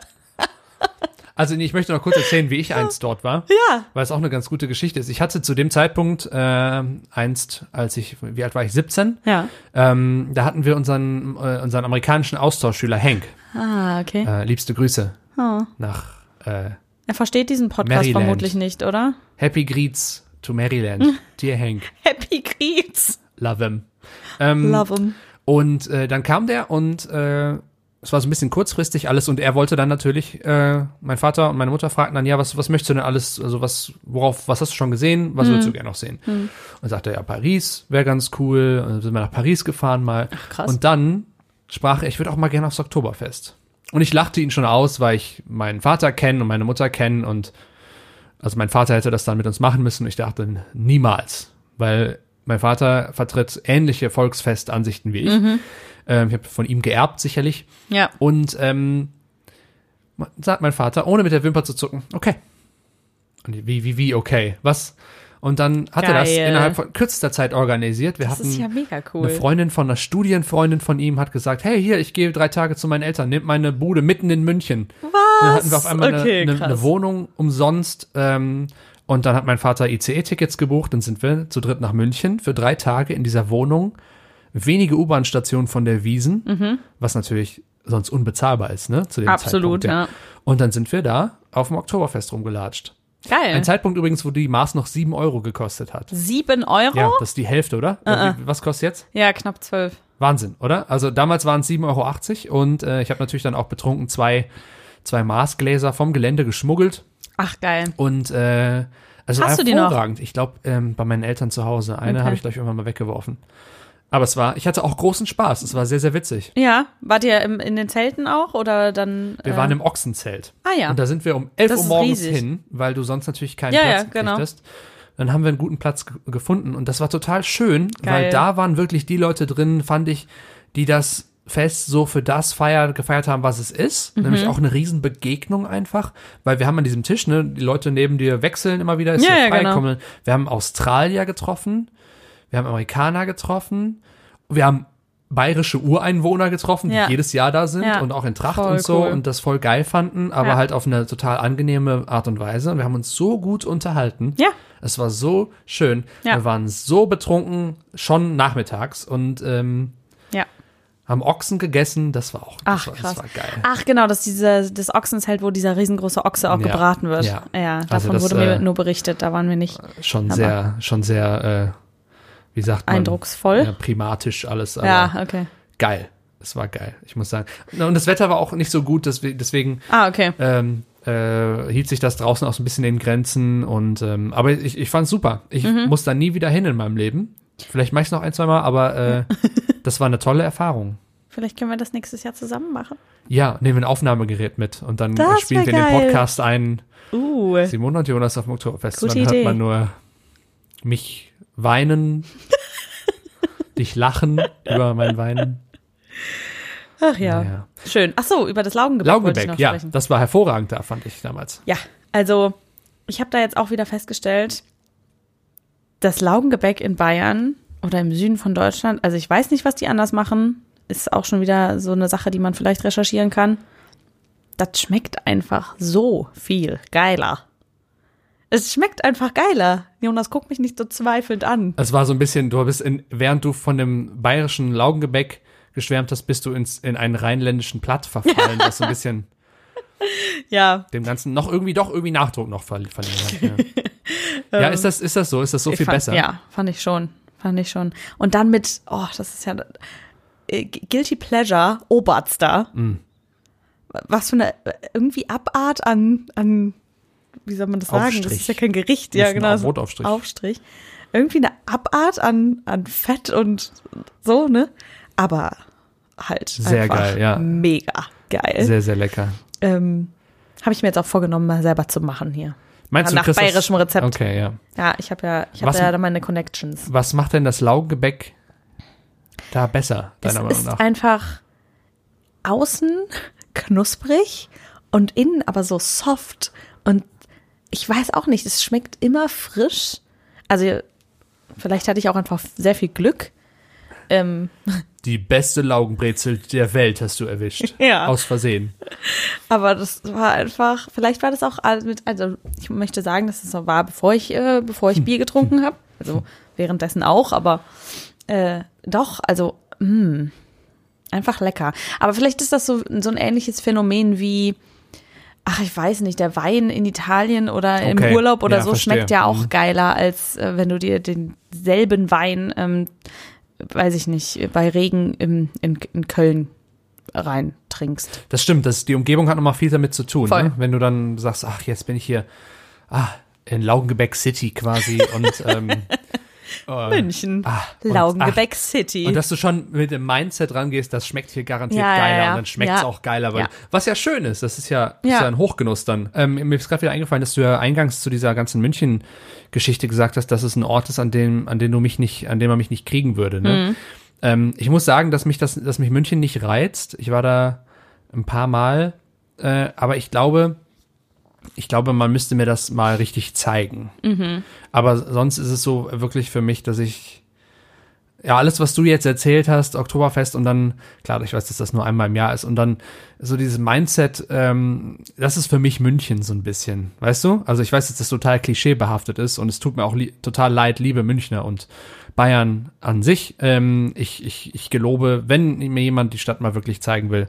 Also ich möchte noch kurz erzählen, wie ich einst dort war, Ja. weil es auch eine ganz gute Geschichte ist. Ich hatte zu dem Zeitpunkt äh, einst, als ich, wie alt war ich, 17, Ja. ähm, da hatten wir unseren, äh, unseren amerikanischen Austauschschüler Hank. Ah, okay. Äh, liebste Grüße Oh. nach äh, Er versteht diesen Podcast Maryland. vermutlich nicht, oder? Happy Greets to Maryland. Dear Hank, Happy Creeds. love him. Ähm, Love him. Und äh, dann kam der und äh, es war so ein bisschen kurzfristig alles und er wollte dann natürlich, äh, mein Vater und meine Mutter fragten dann, ja, was, was möchtest du denn alles, also was, worauf, was hast du schon gesehen, was würdest du gerne noch sehen? Und sagte er, ja, Paris wäre ganz cool. Und dann sind wir nach Paris gefahren mal. krass. Und dann sprach er, ich würde auch mal gerne aufs Oktoberfest. Und ich lachte ihn schon aus, weil ich meinen Vater kenne und meine Mutter kenne und also mein Vater hätte das dann mit uns machen müssen. Und ich dachte, niemals. Weil mein Vater vertritt ähnliche Volksfestansichten wie ich. Ähm, ich habe von ihm geerbt, sicherlich. Ja. Und ähm, sagt mein Vater, ohne mit der Wimper zu zucken, okay. Und wie, wie, wie, okay? Was? Und dann hat er das Geil. innerhalb von kürzester Zeit organisiert. Wir Das hatten ist ja mega cool. eine Freundin von einer Studienfreundin von ihm hat gesagt, hey, hier, ich gehe drei Tage zu meinen Eltern, nimm meine Bude mitten in München. Was? Dann hatten wir auf einmal okay, eine, eine, eine Wohnung umsonst. Ähm, und dann hat mein Vater ICE-Tickets gebucht. Dann sind wir zu dritt nach München für drei Tage in dieser Wohnung. Wenige U-Bahn-Stationen von der Wiesen, was natürlich sonst unbezahlbar ist, ne? Zu dem Mhm. Absolut, Zeitpunkt, ja. Und dann sind wir da auf dem Oktoberfest rumgelatscht. Geil. Ein Zeitpunkt übrigens, wo die Maß noch sieben Euro gekostet hat. Sieben Euro? Ja, Ja, das ist die Hälfte, oder? Uh-uh. Wie- Was kostet jetzt? knapp zwölf. Wahnsinn, oder? Also damals waren es 7,80 Euro und äh, ich habe natürlich dann auch betrunken zwei, zwei Maßgläser vom Gelände geschmuggelt Ach, geil. und äh, also Hast du die noch? hervorragend. Ich glaube, ähm, bei meinen Eltern zu Hause. Eine Okay. habe ich, glaube ich, irgendwann mal weggeworfen. Aber es war, ich hatte auch großen Spaß. Es war sehr, sehr witzig. Ja, wart ihr im, in den Zelten auch oder dann? Wir äh, waren im Ochsenzelt. Ah ja. Und da sind wir um 11 Das Uhr morgens hin, weil du sonst natürlich keinen Ja, Platz ja, genau. hast. Dann haben wir einen guten Platz ge- gefunden und das war total schön, weil Geil. da waren wirklich die Leute drin, fand ich, die das Fest so für das feier, gefeiert haben, was es ist. Mhm. Nämlich auch eine Riesenbegegnung einfach, weil wir haben an diesem Tisch, ne, die Leute neben dir wechseln immer wieder, ist Ja, ja frei, genau. Wir haben Australier getroffen, wir haben Amerikaner getroffen, wir haben bayerische Ureinwohner getroffen, die Ja. jedes Jahr da sind Ja. und auch in Tracht Voll und so cool. und das voll geil fanden, aber Ja. halt auf eine total angenehme Art und Weise. Und wir haben uns so gut unterhalten. Ja. Es war so schön. Ja. Wir waren so betrunken, schon nachmittags und ähm, Ja. haben Ochsen gegessen. Das war auch das, Ach, war, krass. das war geil. Ach, genau, dass diese, das Ochsenzelt, wo dieser riesengroße Ochse auch gebraten wird. ja. Ja, Also davon das, wurde mir äh, nur berichtet, da waren wir nicht Schon Aber- sehr, schon sehr, äh, wie sagt man? eindrucksvoll. Ja, primatisch alles. Ja, okay. geil. Es war geil, ich muss sagen. Und das Wetter war auch nicht so gut, deswegen, Ah, okay. ähm, äh, hielt sich das draußen auch so ein bisschen in Grenzen. Und ähm, aber ich, ich fand super. Ich Mhm. muss da nie wieder hin in meinem Leben. Vielleicht mache ich es noch ein, zwei Mal, aber äh, das war eine tolle Erfahrung. Vielleicht können wir das nächstes Jahr zusammen machen. Ja, nehmen wir ein Aufnahmegerät mit und dann Das spielen wir den. Podcast ein. Uh. Simone und Jonas auf dem Oktoberfest. Gute dann hört Idee. man nur mich weinen, dich lachen über mein Weinen. Ach ja. Ja. Schön. Ach so, über das Laugengebäck, Laugengebäck, ja, sprechen. das war hervorragend da, fand ich damals. Ja, also ich habe da jetzt auch wieder festgestellt, das Laugengebäck in Bayern oder im Süden von Deutschland, also ich weiß nicht, was die anders machen, ist auch schon wieder so eine Sache, die man vielleicht recherchieren kann. Das schmeckt einfach so viel geiler. Es schmeckt einfach geiler. Jonas, guck mich nicht so zweifelnd an. Es war so ein bisschen, du bist in, während du von dem bayerischen Laugengebäck geschwärmt hast, bist du ins, in einen rheinländischen Platt verfallen, was so ein bisschen Ja, dem Ganzen noch irgendwie, doch irgendwie Nachdruck noch ver verliehen hat. Ja, ja ist, das, ist das so? Ist das so Ähm, viel fand, besser? Ja, fand ich schon. Fand ich schon. Und dann mit, oh, das ist ja äh, Guilty Pleasure, Oberster. Mm. Was für eine äh, irgendwie Abart an, an, wie soll man das sagen? Das Aufstrich. ist ja kein Gericht, Das ja, ist ein genau. so Brotaufstrich. Aufstrich. Irgendwie eine Abart an, an Fett und so, ne? Aber halt Sehr geil, ja. mega geil. Sehr, sehr lecker. ähm, Habe ich mir jetzt auch vorgenommen, mal selber zu machen hier. Meinst Nach du, das- bayerischem Rezept. Okay, ja. Ja, ich habe ja, ich habe ja da meine Connections. Was macht denn das Laugengebäck da besser, Es deiner Meinung ist nach? einfach außen knusprig und innen aber so soft. Und ich weiß auch nicht, es schmeckt immer frisch. Also vielleicht hatte ich auch einfach sehr viel Glück. Ähm, Die beste Laugenbrezel der Welt hast du erwischt. Ja. Aus Versehen. aber das war einfach, vielleicht war das auch mit, also ich möchte sagen, dass es so war, bevor ich, äh, bevor ich Bier getrunken habe. Also währenddessen auch, aber äh, doch, also mh, einfach lecker. Aber vielleicht ist das so, so ein ähnliches Phänomen wie, ach, ich weiß nicht, der Wein in Italien oder Okay, im Urlaub oder ja, so verstehe. schmeckt ja auch Mhm. geiler, als äh, wenn du dir denselben Wein, ähm, weiß ich nicht, bei Regen im, in, in Köln rein trinkst. Das stimmt, das, die Umgebung hat nochmal viel damit zu tun. Ne? Wenn du dann sagst, ach, jetzt bin ich hier ah, in Laugengebäck City quasi und ähm, äh, München, ah, und- Laugengebäck City. Und dass du schon mit dem Mindset rangehst, das schmeckt hier garantiert Ja, ja, geiler ja. und dann schmeckt es Ja. auch geiler. Weil, Ja. Was ja schön ist, das ist ja, ist Ja. ja ein Hochgenuss dann. Ähm, mir ist gerade wieder eingefallen, dass du ja eingangs zu dieser ganzen München-Geschichte gesagt hast, dass es ein Ort ist, an dem, an dem du mich nicht, an dem man mich nicht kriegen würde. Ne? Mhm. Ähm, ich muss sagen, dass mich das, dass mich München nicht reizt. Ich war da ein paar Mal, äh, aber ich glaube, ich glaube, man müsste mir das mal richtig zeigen. Mhm. Aber sonst ist es so wirklich für mich, dass ich ja alles, was du jetzt erzählt hast, Oktoberfest und dann, klar, ich weiß, dass das nur einmal im Jahr ist und dann so dieses Mindset, ähm, das ist für mich München so ein bisschen, weißt du? Also ich weiß, dass das total klischeebehaftet ist und es tut mir auch total leid, liebe Münchner und Bayern an sich. Ähm, ich, ich, ich gelobe, wenn mir jemand die Stadt mal wirklich zeigen will,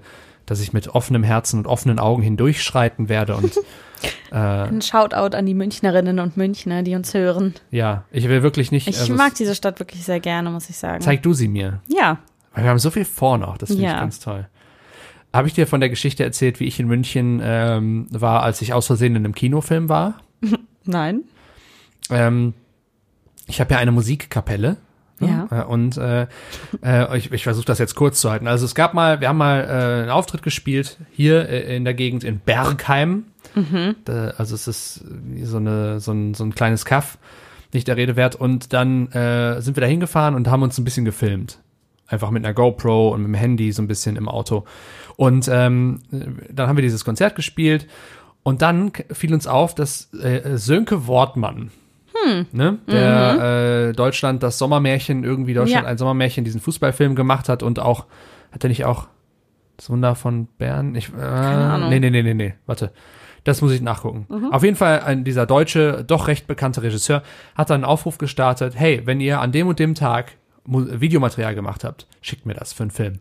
dass ich mit offenem Herzen und offenen Augen hindurchschreiten werde und Ein Shoutout an die Münchnerinnen und Münchner, die uns hören. ja, ich will wirklich nicht. Ich also, mag diese Stadt wirklich sehr gerne, muss ich sagen. Zeig du sie mir. Ja, Weil wir haben so viel vor noch, das finde Ja. ich ganz toll. Habe ich dir von der Geschichte erzählt, wie ich in München ähm, war, als ich aus Versehen in einem Kinofilm war? nein. Ähm, ich habe ja eine Musikkapelle. Ne? Ja. Äh, Und äh, äh, ich, ich versuche das jetzt kurz zu halten. Also es gab mal, wir haben mal äh, einen Auftritt gespielt hier äh, in der Gegend in Bergheim. Da, also es ist so, eine, so, ein, so ein kleines Kaff, nicht der Rede wert. Und dann äh, sind wir da hingefahren und haben uns ein bisschen gefilmt. Einfach mit einer GoPro und mit dem Handy so ein bisschen im Auto. Und ähm, dann haben wir dieses Konzert gespielt. Und dann fiel uns auf, dass äh, Sönke Wortmann, Ne? Der äh, Deutschland das Sommermärchen, irgendwie Deutschland Ja. ein Sommermärchen, diesen Fußballfilm gemacht hat und auch, hat er nicht auch das Wunder von Bern? Ich, äh, Ahnung. nee, nee, nee, nee, nee, warte. Das muss ich nachgucken. Auf jeden Fall, ein, dieser deutsche, doch recht bekannte Regisseur hat dann einen Aufruf gestartet, hey, wenn ihr an dem und dem Tag Videomaterial gemacht habt, schickt mir das für einen Film.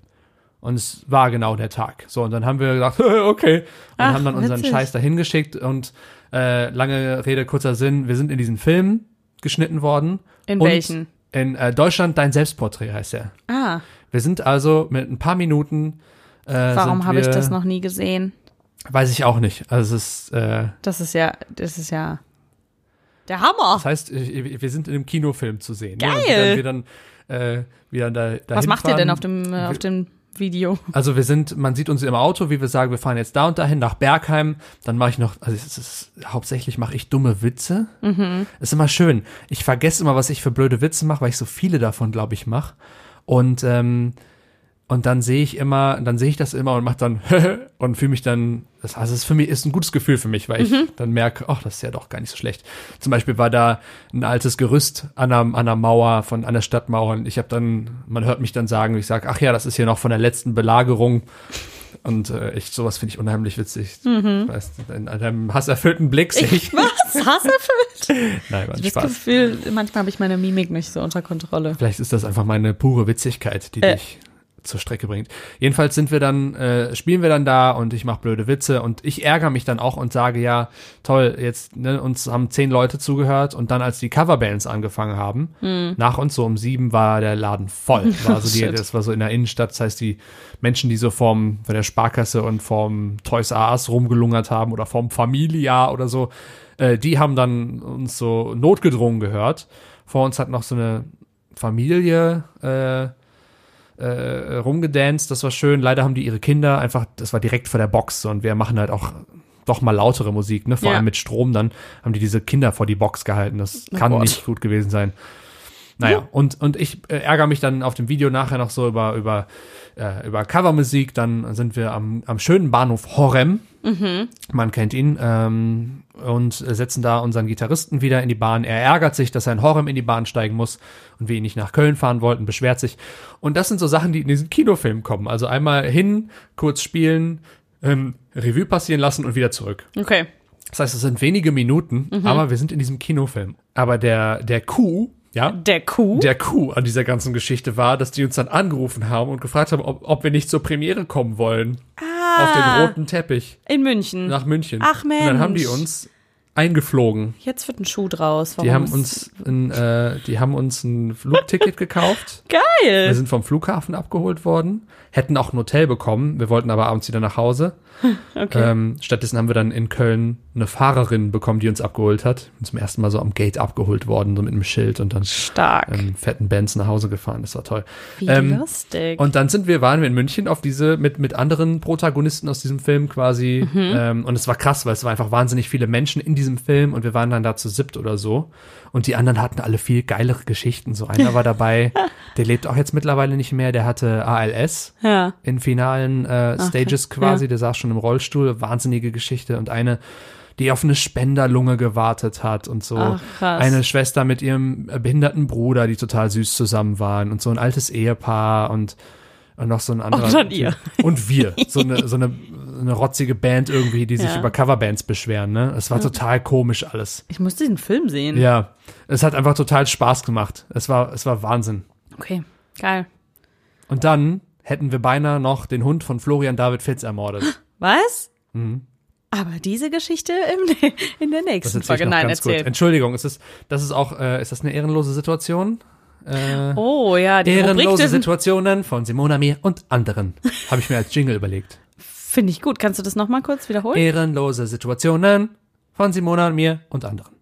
Und es war genau der Tag. So, und dann haben wir gesagt, okay. Und Ach, haben dann unseren witzig. Scheiß dahin geschickt und äh, lange Rede, kurzer Sinn, wir sind in diesen Film geschnitten worden. In welchen? In äh, Deutschland dein Selbstporträt heißt er. Ah, Wir sind also mit ein paar Minuten. Äh, warum habe ich wir- das noch nie gesehen? Weiß ich auch nicht. Also es ist, äh, Das ist ja, das ist ja der Hammer. das heißt, wir sind in einem Kinofilm zu sehen. Geil. Ja, und dann wir dann äh, wieder da, dahin Was macht ihr denn fahren. auf dem, äh, auf dem Video? Also wir sind, man sieht uns im Auto, wie wir sagen, wir fahren jetzt da und dahin nach Bergheim. Dann mache ich noch, also es ist, hauptsächlich mache ich dumme Witze. Mhm. Ist immer schön. Ich vergesse immer, was ich für blöde Witze mache, weil ich so viele davon, glaube ich, mache. Und ähm, und dann sehe ich immer, dann sehe ich das immer und mache dann und fühle mich dann, das, also es ist für mich ist ein gutes Gefühl für mich, weil ich Mhm. dann merke, ach, das ist ja doch gar nicht so schlecht. Zum Beispiel war da ein altes Gerüst an einer, an einer Mauer von an der Stadtmauer und ich habe dann, man hört mich dann sagen, ich sage, ach ja, das ist hier noch von der letzten Belagerung. Und äh, ich, sowas finde ich unheimlich witzig. Weißt, du, in einem hasserfüllten Blick sehe ich. Was? Hasserfüllt? Nein, war ein Das Spaß. Gefühl, manchmal habe ich meine Mimik nicht so unter Kontrolle. Vielleicht ist das einfach meine pure Witzigkeit, die Äh. dich zur Strecke bringt. Jedenfalls sind wir dann, äh, spielen wir dann da und ich mache blöde Witze und ich ärgere mich dann auch und sage, ja, toll, jetzt, ne, uns haben zehn Leute zugehört und dann, als die Coverbands angefangen haben, nach uns so um sieben war der Laden voll. War so die, das war so in der Innenstadt, das heißt, die Menschen, die so vorm, bei der Sparkasse und vorm Toys R Us rumgelungert haben oder vorm Familia oder so, äh, die haben dann uns so notgedrungen gehört. Vor uns hat noch so eine Familie äh, äh, rumgedanced, das war schön. Leider haben die ihre Kinder einfach, das war direkt vor der Box und wir machen halt auch doch mal lautere Musik, ne? Vor Ja. allem mit Strom, dann haben die diese Kinder vor die Box gehalten. Das Oh kann Gott. nicht gut gewesen sein. Naja, und, und ich äh, ärgere mich dann auf dem Video nachher noch so über, über, äh, über Covermusik. Dann sind wir am, am schönen Bahnhof Horem. Man kennt ihn. Ähm, und setzen da unseren Gitarristen wieder in die Bahn. Er ärgert sich, dass er in Horem in die Bahn steigen muss und wir ihn nicht nach Köln fahren wollten, beschwert sich. Und das sind so Sachen, die in diesen Kinofilm kommen. Also einmal hin, kurz spielen, ähm, Revue passieren lassen und wieder zurück. Okay. Das heißt, es sind wenige Minuten, aber wir sind in diesem Kinofilm. Aber der, der Coup, ja, Der Kuh? der Coup an dieser ganzen Geschichte war, dass die uns dann angerufen haben und gefragt haben, ob, ob wir nicht zur Premiere kommen wollen. Auf den roten Teppich in München. nach München. Ach, Und dann haben die Mensch. uns eingeflogen. Jetzt wird ein Schuh draus. Warum Die haben uns ein, äh, die haben uns ein Flugticket gekauft. Wir Geil. sind vom Flughafen abgeholt worden, hätten auch ein Hotel bekommen. Wir wollten aber abends wieder nach Hause. Okay. Ähm, stattdessen haben wir dann in Köln eine Fahrerin bekommen, die uns abgeholt hat. Und zum ersten Mal so am Gate abgeholt worden, so mit einem Schild und dann Stark. ähm, fetten Bands nach Hause gefahren. Das war toll. Wie ähm, lustig. Und dann sind wir, waren wir in München auf diese, mit, mit anderen Protagonisten aus diesem Film quasi. Ähm, und es war krass, weil es war einfach wahnsinnig viele Menschen in diesem Film und wir waren dann da zu siebt oder so. Und die anderen hatten alle viel geilere Geschichten. So einer war dabei, der lebt auch jetzt mittlerweile nicht mehr, der hatte ALS ja. in finalen äh, Stages quasi, der saß schon im Rollstuhl, wahnsinnige Geschichte. Und eine, die auf eine Spenderlunge gewartet hat und so. Ach. Eine Schwester mit ihrem behinderten Bruder, die total süß zusammen waren und so ein altes Ehepaar und, und noch so ein anderer. Und dann ihr. Und wir. So eine, so eine, eine rotzige Band irgendwie, die sich Ja. über Coverbands beschweren, ne? Es war total komisch alles. Ich muss diesen Film sehen. Ja. Es hat einfach total Spaß gemacht. Es war, es war Wahnsinn. Okay. Geil. Und dann hätten wir beinahe noch den Hund von Florian David Fitz ermordet. Was? Aber diese Geschichte im, in der Mhm. Nächsten Folge. noch Nein, erzähl. Entschuldigung, ist das, das ist auch, äh, ist das eine ehrenlose Situation? Äh, Oh ja, die ehrenlose Situationen von Simona Mir und anderen. Habe ich mir als Jingle überlegt. Finde ich gut. Kannst du das nochmal kurz wiederholen? Ehrenlose Situationen von Simona mir und anderen.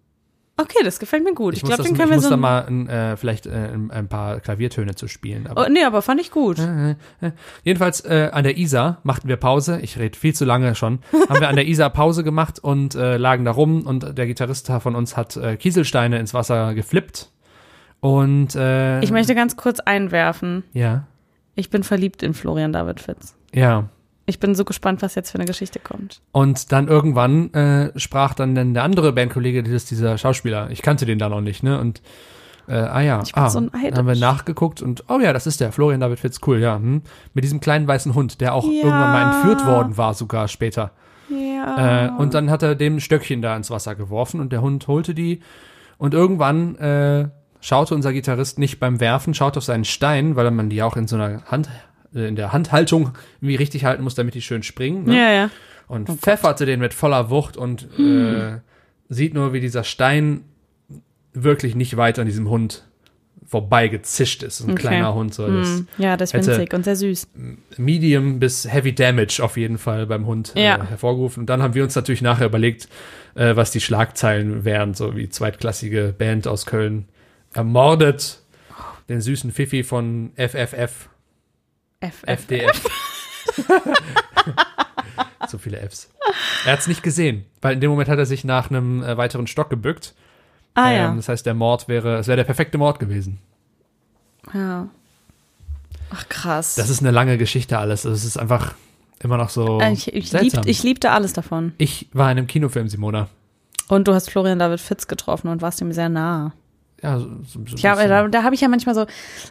Okay, das gefällt mir gut. Ich, muss, glaube, den ich können wir muss so. da mal ein, äh, vielleicht äh, ein, paar Klaviertöne zu spielen. Aber oh, nee, aber fand ich gut. Jedenfalls äh, an der Isar machten wir Pause. Ich rede viel zu lange schon. Haben wir an der Isar Pause gemacht und äh, lagen da rum und der Gitarrist von uns hat äh, Kieselsteine ins Wasser geflippt. Und äh, Ich möchte ganz kurz einwerfen. ja, Ich bin verliebt in Florian David Fitz. ja. Ich bin so gespannt, was jetzt für eine Geschichte kommt. Und dann irgendwann äh, sprach dann denn der andere Bandkollege, das ist dieser Schauspieler. Ich kannte den da noch nicht, ne? Und äh, ah ja, Ich bin ah, so neidisch. dann haben wir nachgeguckt und oh ja, das ist der Florian David Fitz, cool, ja. Hm. Mit diesem kleinen weißen Hund, der auch Ja. irgendwann mal entführt worden war, sogar später. Ja. Äh, und dann hat er dem ein Stöckchen da ins Wasser geworfen und der Hund holte die. Und irgendwann äh, schaute unser Gitarrist nicht beim Werfen, schaute auf seinen Stein, weil man die auch in so einer Hand, in der Handhaltung irgendwie richtig halten muss, damit die schön springen. Ne? ja, ja. Und pfefferte den mit voller Wucht und äh, sieht nur, wie dieser Stein wirklich nicht weit an diesem Hund vorbei gezischt ist. Ein Okay. kleiner Hund, so das Hm. Ja, das ist winzig und sehr süß. Medium bis Heavy Damage auf jeden Fall beim Hund Ja. äh, hervorgerufen. Und dann haben wir uns natürlich nachher überlegt, äh, was die Schlagzeilen wären, so wie zweitklassige Band aus Köln ermordet den süßen Fifi von FFF, F, F. FDF. so viele Fs. Er hat es nicht gesehen, weil in dem Moment hat er sich nach einem äh, weiteren Stock gebückt. Ah Ähm, ja. Das heißt, der Mord wäre, es wäre der perfekte Mord gewesen. ja. Ach krass. Das ist eine lange Geschichte alles. Es ist einfach immer noch so Äh, ich, ich, seltsam. lieb, ich liebte alles davon. ich war in einem Kinofilm, Simona. Und du hast Florian David Fitz getroffen und warst ihm sehr nah. Ja, so, so, so Ich glaube, ein da, bisschen. da habe ich ja manchmal so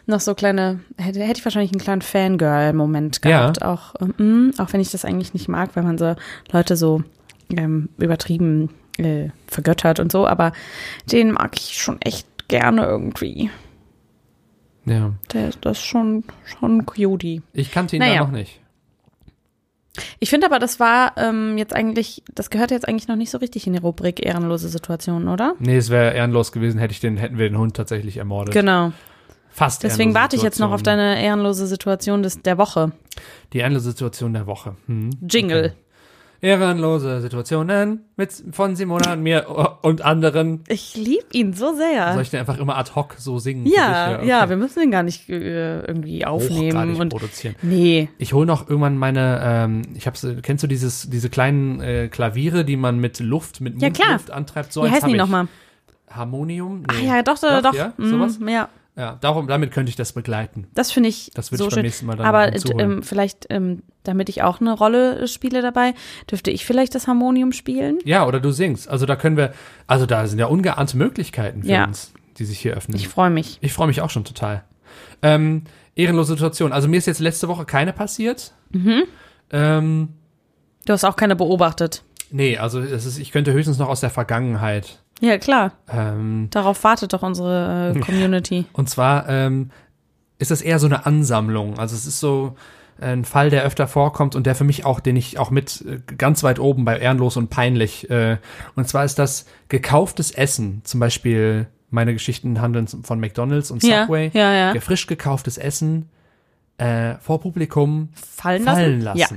noch so kleine, hätte, hätte ich wahrscheinlich einen kleinen Fangirl-Moment gehabt. Auch, ähm, auch wenn ich das eigentlich nicht mag, weil man so Leute so ähm, übertrieben äh, vergöttert und so, aber den mag ich schon echt gerne irgendwie. ja. Der, das ist schon, schon Cutie. Ich kannte ihn Naja. da noch nicht. Ich finde aber, das war ähm, jetzt eigentlich, das gehört jetzt eigentlich noch nicht so richtig in die Rubrik ehrenlose Situationen, oder? Nee, es wäre ehrenlos gewesen, hätte ich den, hätten wir den Hund tatsächlich ermordet. Genau. Fast Deswegen warte ich jetzt noch auf deine ehrenlose Situation des, der Woche. Die ehrenlose Situation der Woche. Hm. Jingle. Okay. Ehrenlose Situationen mit, von Simona und mir und anderen. Ich liebe ihn so sehr. Soll ich den einfach immer ad hoc so singen? Ja, ja, okay. wir müssen ihn gar nicht äh, irgendwie aufnehmen und produzieren. nee. Ich hole noch irgendwann meine, ähm, ich hab's, kennst du dieses, diese kleinen äh, Klaviere, die man mit Luft, mit Ja. Mundluft antreibt? So Wie heißen die nochmal? Harmonium? Nee. ja, doch, doch, doch. Ja, Mm, sowas? ja, Ja, darum, damit könnte ich das begleiten. das finde ich Das würde so ich beim nächsten Mal dann Aber ähm, vielleicht, ähm, damit ich auch eine Rolle spiele dabei, dürfte ich vielleicht das Harmonium spielen? Ja, oder du singst. Also da können wir, also da sind ja ungeahnte Möglichkeiten für Ja. uns, die sich hier öffnen. Ich freue mich. Ich freue mich auch schon total. Ähm, ehrenlose Situation. Also mir ist jetzt letzte Woche keine passiert. Mhm. Ähm, Du hast auch keine beobachtet. nee, also es ist, ich könnte höchstens noch aus der Vergangenheit. Ja, klar. Ähm, Darauf wartet doch unsere äh, Community. und zwar ähm, ist das eher so eine Ansammlung. Also es ist so ein Fall, der öfter vorkommt und der für mich auch, den ich auch mit äh, ganz weit oben bei Ehrenlos und Peinlich. Äh, und zwar ist das gekauftes Essen. Zum Beispiel meine Geschichten handeln von McDonalds und Ja, Subway. ja, ja. Ge- Frisch gekauftes Essen äh, vor Publikum Fallen lassen? fallen lassen. Ja.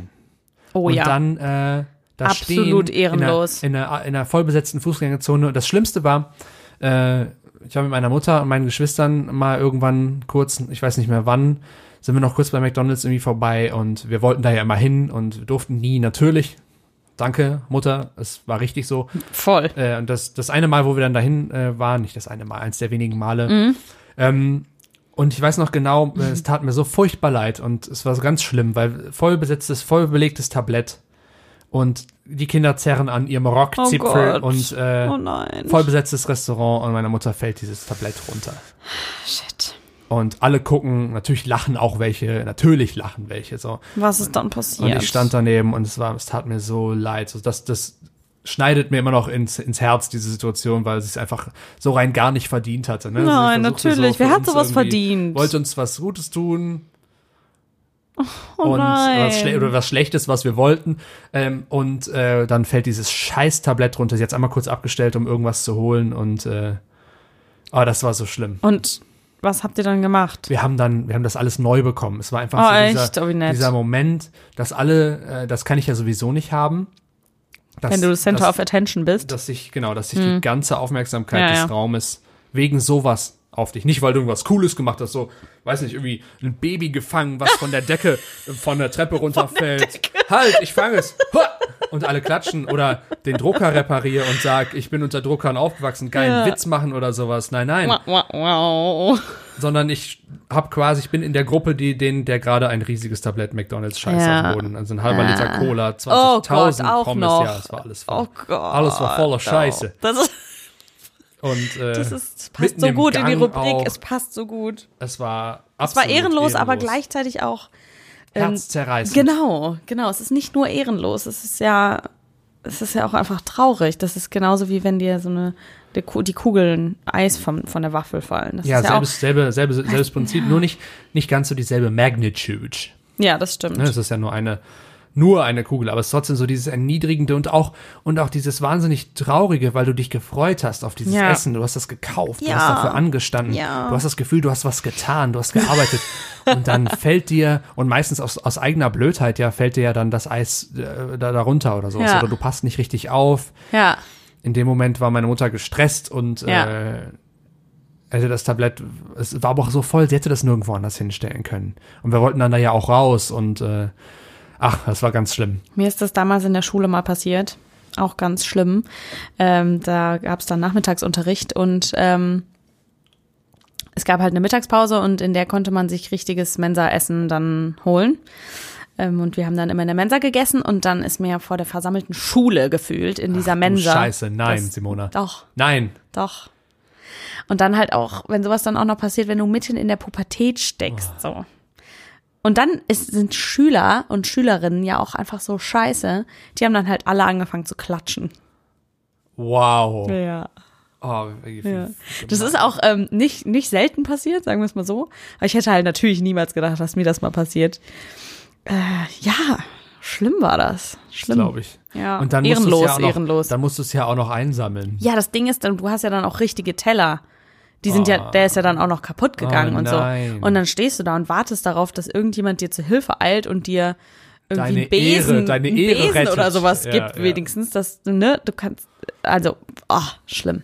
Oh und ja. dann äh, da Absolut stehen ehrenlos. In einer, in, einer, in einer vollbesetzten Fußgängerzone. Und das Schlimmste war, äh, ich habe mit meiner Mutter und meinen Geschwistern mal irgendwann kurz, ich weiß nicht mehr wann, sind wir noch kurz bei McDonalds irgendwie vorbei und wir wollten da ja immer hin und durften nie natürlich. Danke, Mutter, es war richtig so. Voll. Äh, und das, das eine Mal, wo wir dann dahin äh, waren, nicht das eine Mal, eins der wenigen Male. Mhm. Ähm, und ich weiß noch genau, äh, es tat mir so furchtbar leid und es war so ganz schlimm, weil voll besetztes, voll belegtes Tablett und die Kinder zerren an ihrem Rockzipfel Gott. und äh, Oh nein. voll besetztes Restaurant und meiner Mutter fällt dieses Tablett runter. Shit. Und alle gucken, natürlich lachen auch welche, natürlich lachen welche so. Was ist dann Und passiert? ich stand daneben und es war, es tat mir so leid. So, das, das schneidet mir immer noch ins, ins Herz, diese Situation, weil sie es einfach so rein gar nicht verdient hatte. Ne? Nein, natürlich. für Wer hat sowas verdient? Wollte uns was Gutes tun. Oh und was, Schle oder was Schlechtes, was wir wollten. Ähm, und äh, dann fällt dieses scheiß Tablett runter. Sie hat einmal kurz abgestellt, um irgendwas zu holen. Und äh, oh, das war so schlimm. Und was habt ihr dann gemacht? Wir haben dann, wir haben das alles neu bekommen. Es war einfach Oh, so dieser, Oh, dieser Moment, dass alle, äh, das kann ich ja sowieso nicht haben. Dass, Wenn du Center dass, of Attention bist. dass sich, genau, dass sich die ganze Aufmerksamkeit Hm. Ja, des ja. Raumes wegen sowas auf dich. Nicht, weil du irgendwas Cooles gemacht hast, so, weiß nicht, irgendwie ein Baby gefangen, was von der Decke, von der Treppe runterfällt. Halt, ich fange es. Und alle klatschen oder den Drucker repariere und sag, ich bin unter Druckern aufgewachsen, geilen Ja. Witz machen oder sowas. Nein, nein. Wow, wow, wow. Sondern ich hab quasi, ich bin in der Gruppe, die den, der gerade ein riesiges Tablett McDonalds Scheiß Ja. auf dem Boden. Also ein halber Liter Cola, Oh Gott, 20.000 auch Pommes. noch. Ja, es war alles voll. Oh Gott. Alles war voller Scheiße. Das, ist, Und äh, das, ist, passt so gut in die Rubrik. auch. Es passt so gut. es war Es war absolut ehrenlos, aber gleichzeitig auch. ähm, herzzerreißend. Genau, genau. Es ist nicht nur ehrenlos, es ist ja, es ist ja auch einfach traurig. Das ist genauso wie wenn dir so eine die, Ku- die Kugeln Eis vom, von der Waffel fallen. Das Ja, ja selbes, selbe, selbe, selbes Prinzip, ja. nur nicht, nicht ganz so dieselbe Magnitude. ja, das stimmt. Ne, Es ist ja nur eine, nur eine Kugel, aber es ist trotzdem so dieses Erniedrigende und auch, und auch dieses wahnsinnig Traurige, weil du dich gefreut hast auf dieses Ja. Essen. Du hast das gekauft, du Ja. hast dafür angestanden. Ja. Du hast das Gefühl, du hast was getan, du hast gearbeitet. und dann fällt dir, und meistens aus, aus eigener Blödheit, ja, fällt dir ja dann das Eis äh, da, da runter oder. Ja. Oder du passt nicht richtig auf. Ja, In dem Moment war meine Mutter gestresst und äh, hätte das Tablett, es war aber auch so voll, sie hätte das nirgendwo anders hinstellen können. Und wir wollten dann da ja auch raus und äh, ach, das war ganz schlimm. mir ist das damals in der Schule mal passiert. Auch ganz schlimm. Ähm, da gab es dann Nachmittagsunterricht und ähm, es gab halt eine Mittagspause und in der konnte man sich richtiges Mensa-Essen dann holen. Ähm, und wir haben dann immer in der Mensa gegessen und dann ist mir vor der versammelten Schule gefühlt in dieser du Mensa. Scheiße, nein, das- Simona. Doch, Nein. doch. Und dann halt auch, wenn sowas dann auch noch passiert, wenn du mitten in der Pubertät steckst, so. Und dann ist, sind Schüler und Schülerinnen ja auch einfach so scheiße. Die haben dann halt alle angefangen zu klatschen. Wow. Ja. Oh, ja. Das ist auch ähm, nicht, nicht selten passiert, sagen wir es mal so. Aber ich hätte halt natürlich niemals gedacht, dass mir das mal passiert. Äh, ja, schlimm war das. Schlimm. glaube ich. Ja, Und dann musst ehrenlos, ja auch noch, ehrenlos. Dann musst du es ja auch noch einsammeln. Ja, das Ding ist, dann, du hast ja dann auch richtige Teller. Die sind ja, der ist ja dann auch noch kaputt gegangen Oh und so. Und dann stehst du da und wartest darauf, dass irgendjemand dir zur Hilfe eilt und dir irgendwie Deine Besen, Ehre- deine Ehre Besen rettet. oder sowas Ja, gibt, ja. wenigstens, dass du, ne, du kannst, also, oh, schlimm.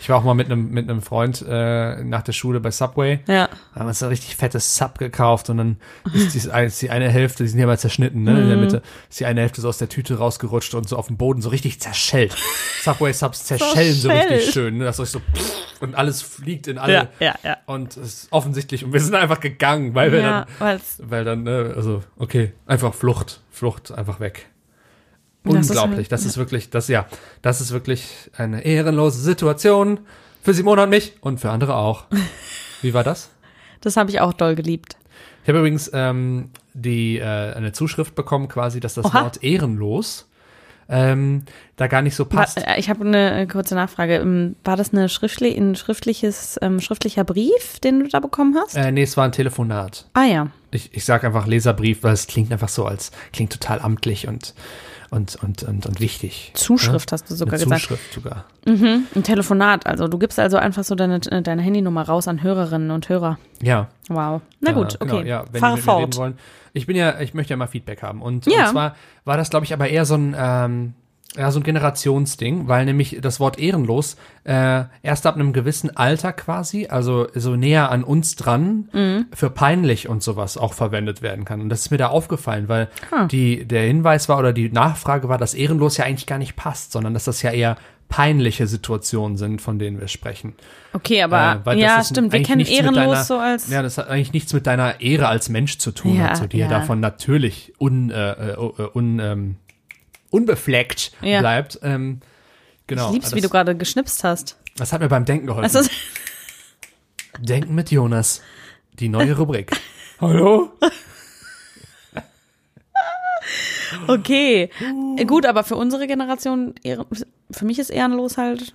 Ich war auch mal mit einem mit einem Freund äh, nach der Schule bei Subway. Ja. Da haben wir uns ein richtig fettes Sub gekauft und dann ist die, ist die eine Hälfte, die sind ja mal zerschnitten, ne? In der Mitte ist die eine Hälfte so aus der Tüte rausgerutscht und so auf dem Boden so richtig zerschellt. Subway Subs zerschellen so richtig schön, ne? Das ist so und alles fliegt in alle. Ja, ja, ja. Und es ist offensichtlich und wir sind einfach gegangen, weil wir Ja, dann weil's, weil dann ne, also okay, einfach Flucht, Flucht einfach weg. Das ist Unglaublich, halt- das ist wirklich, das ja, das ist wirklich eine ehrenlose Situation für Simone und mich und für andere auch. Wie war das? das habe ich auch doll geliebt. Ich habe übrigens ähm, die äh, eine Zuschrift bekommen, quasi, dass das Oha. Wort ehrenlos ähm, da gar nicht so passt. Äh, ich habe eine äh, kurze Nachfrage. Ähm, War das eine schriftli ein schriftliches, ähm, schriftlicher Brief, den du da bekommen hast? Äh, nee, es war ein Telefonat. ah ja. Ich, ich sag einfach Leserbrief, weil es klingt einfach so als klingt total amtlich und und und und, und wichtig. Zuschrift hast du Eine sogar gesagt. Zuschrift sogar. Ein Telefonat, also du gibst also einfach so deine, deine Handynummer raus an Hörerinnen und Hörer. Ja. Wow. Na gut, Äh, genau, okay. ja, wenn Fahre die mir reden fort. wollen. Ich bin ja, ich möchte ja mal Feedback haben. Und, Ja. und zwar war das, glaube ich, aber eher so ein, ähm, ja, so ein Generationsding, weil nämlich das Wort ehrenlos äh, erst ab einem gewissen Alter quasi, also so näher an uns dran, Mhm. für peinlich und sowas auch verwendet werden kann. Und das ist mir da aufgefallen, weil Hm. die, der Hinweis war oder die Nachfrage war, dass ehrenlos ja eigentlich gar nicht passt, sondern dass das ja eher peinliche Situationen sind, von denen wir sprechen. Okay, aber Äh, weil das ja, stimmt. Wir kennen ehrenlos deiner- so als. Ja, das hat eigentlich nichts mit deiner Ehre als Mensch zu tun, Ja, also, die ja. ja. davon natürlich un, äh, äh, un, ähm, unbefleckt Ja. bleibt. Ähm, genau. ich lieb's, wie das, du gerade geschnipst hast. das hat mir beim Denken geholfen. Also, Denken mit Jonas. Die neue Rubrik. Hallo? okay. Äh, Gut, aber für unsere Generation, für mich ist ehrenlos halt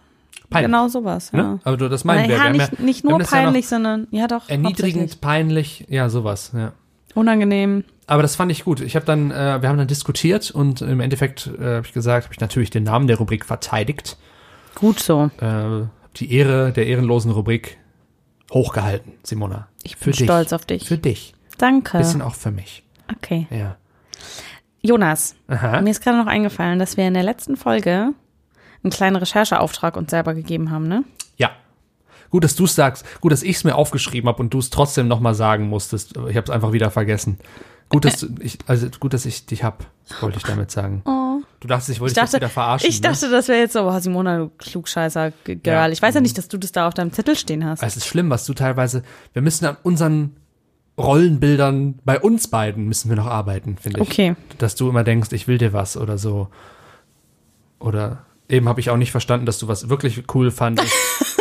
Peinlich. genau sowas. Ja. Ne? Aber du, das meinen wir. Haben nicht, ja, nicht nur das ja peinlich, sondern ja doch. Erniedrigend, peinlich, ja, sowas, ja. Unangenehm. Aber das fand ich gut. Ich habe dann, äh, wir haben dann diskutiert und im Endeffekt äh, habe ich gesagt, habe ich natürlich den Namen der Rubrik verteidigt. Gut so. Äh, hab die Ehre der ehrenlosen Rubrik hochgehalten, Simona. Ich Für bin dich. stolz auf dich. Für dich. Danke. Bisschen auch für mich. Okay. Ja. Jonas, Aha. mir ist gerade noch eingefallen, dass wir in der letzten Folge einen kleinen Rechercheauftrag uns selber gegeben haben, ne? Ja. Gut, dass du es sagst. Gut, dass ich es mir aufgeschrieben habe und du es trotzdem nochmal sagen musstest. Ich habe es einfach wieder vergessen. Gut, dass ich, also gut, dass ich dich hab, wollte ich damit sagen. Oh. Du dachtest, ich wollte Ich dich dachte, wieder verarschen. ich dachte, das wäre jetzt so, oh, Simona, du klugscheißer Girl. Ja. Ich weiß ja nicht, dass du das da auf deinem Zettel stehen hast. ne? Es ist schlimm, was du teilweise. Wir müssen an unseren Rollenbildern bei uns beiden müssen wir noch arbeiten, finde ich. Okay. Dass du immer denkst, ich will dir was oder so. Oder eben habe ich auch nicht verstanden, dass du was wirklich cool fandest.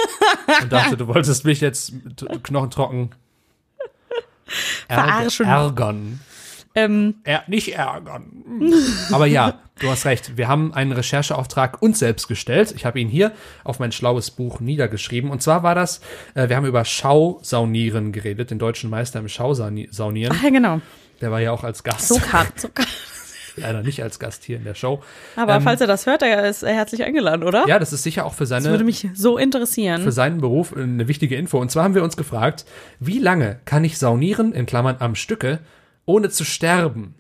und dachte, du wolltest mich jetzt knochentrocken Verarschen. ärgern. Ähm, Er, nicht ärgern. Aber ja, du hast recht. Wir haben einen Rechercheauftrag uns selbst gestellt. Ich habe ihn hier auf mein schlaues Buch niedergeschrieben. Und zwar war das, äh, wir haben über Schausaunieren geredet, den deutschen Meister im Schausaunieren. ach ja, genau. Der war ja auch als Gast, Zucker, Zucker. leider nicht als Gast hier in der Show. Aber Ähm, falls er das hört, er ist herzlich eingeladen, oder? Ja, das ist sicher auch für Das würde seine, mich so interessieren. für seinen Beruf eine wichtige Info. Und zwar haben wir uns gefragt, wie lange kann ich saunieren, in Klammern am Stücke, ohne zu sterben?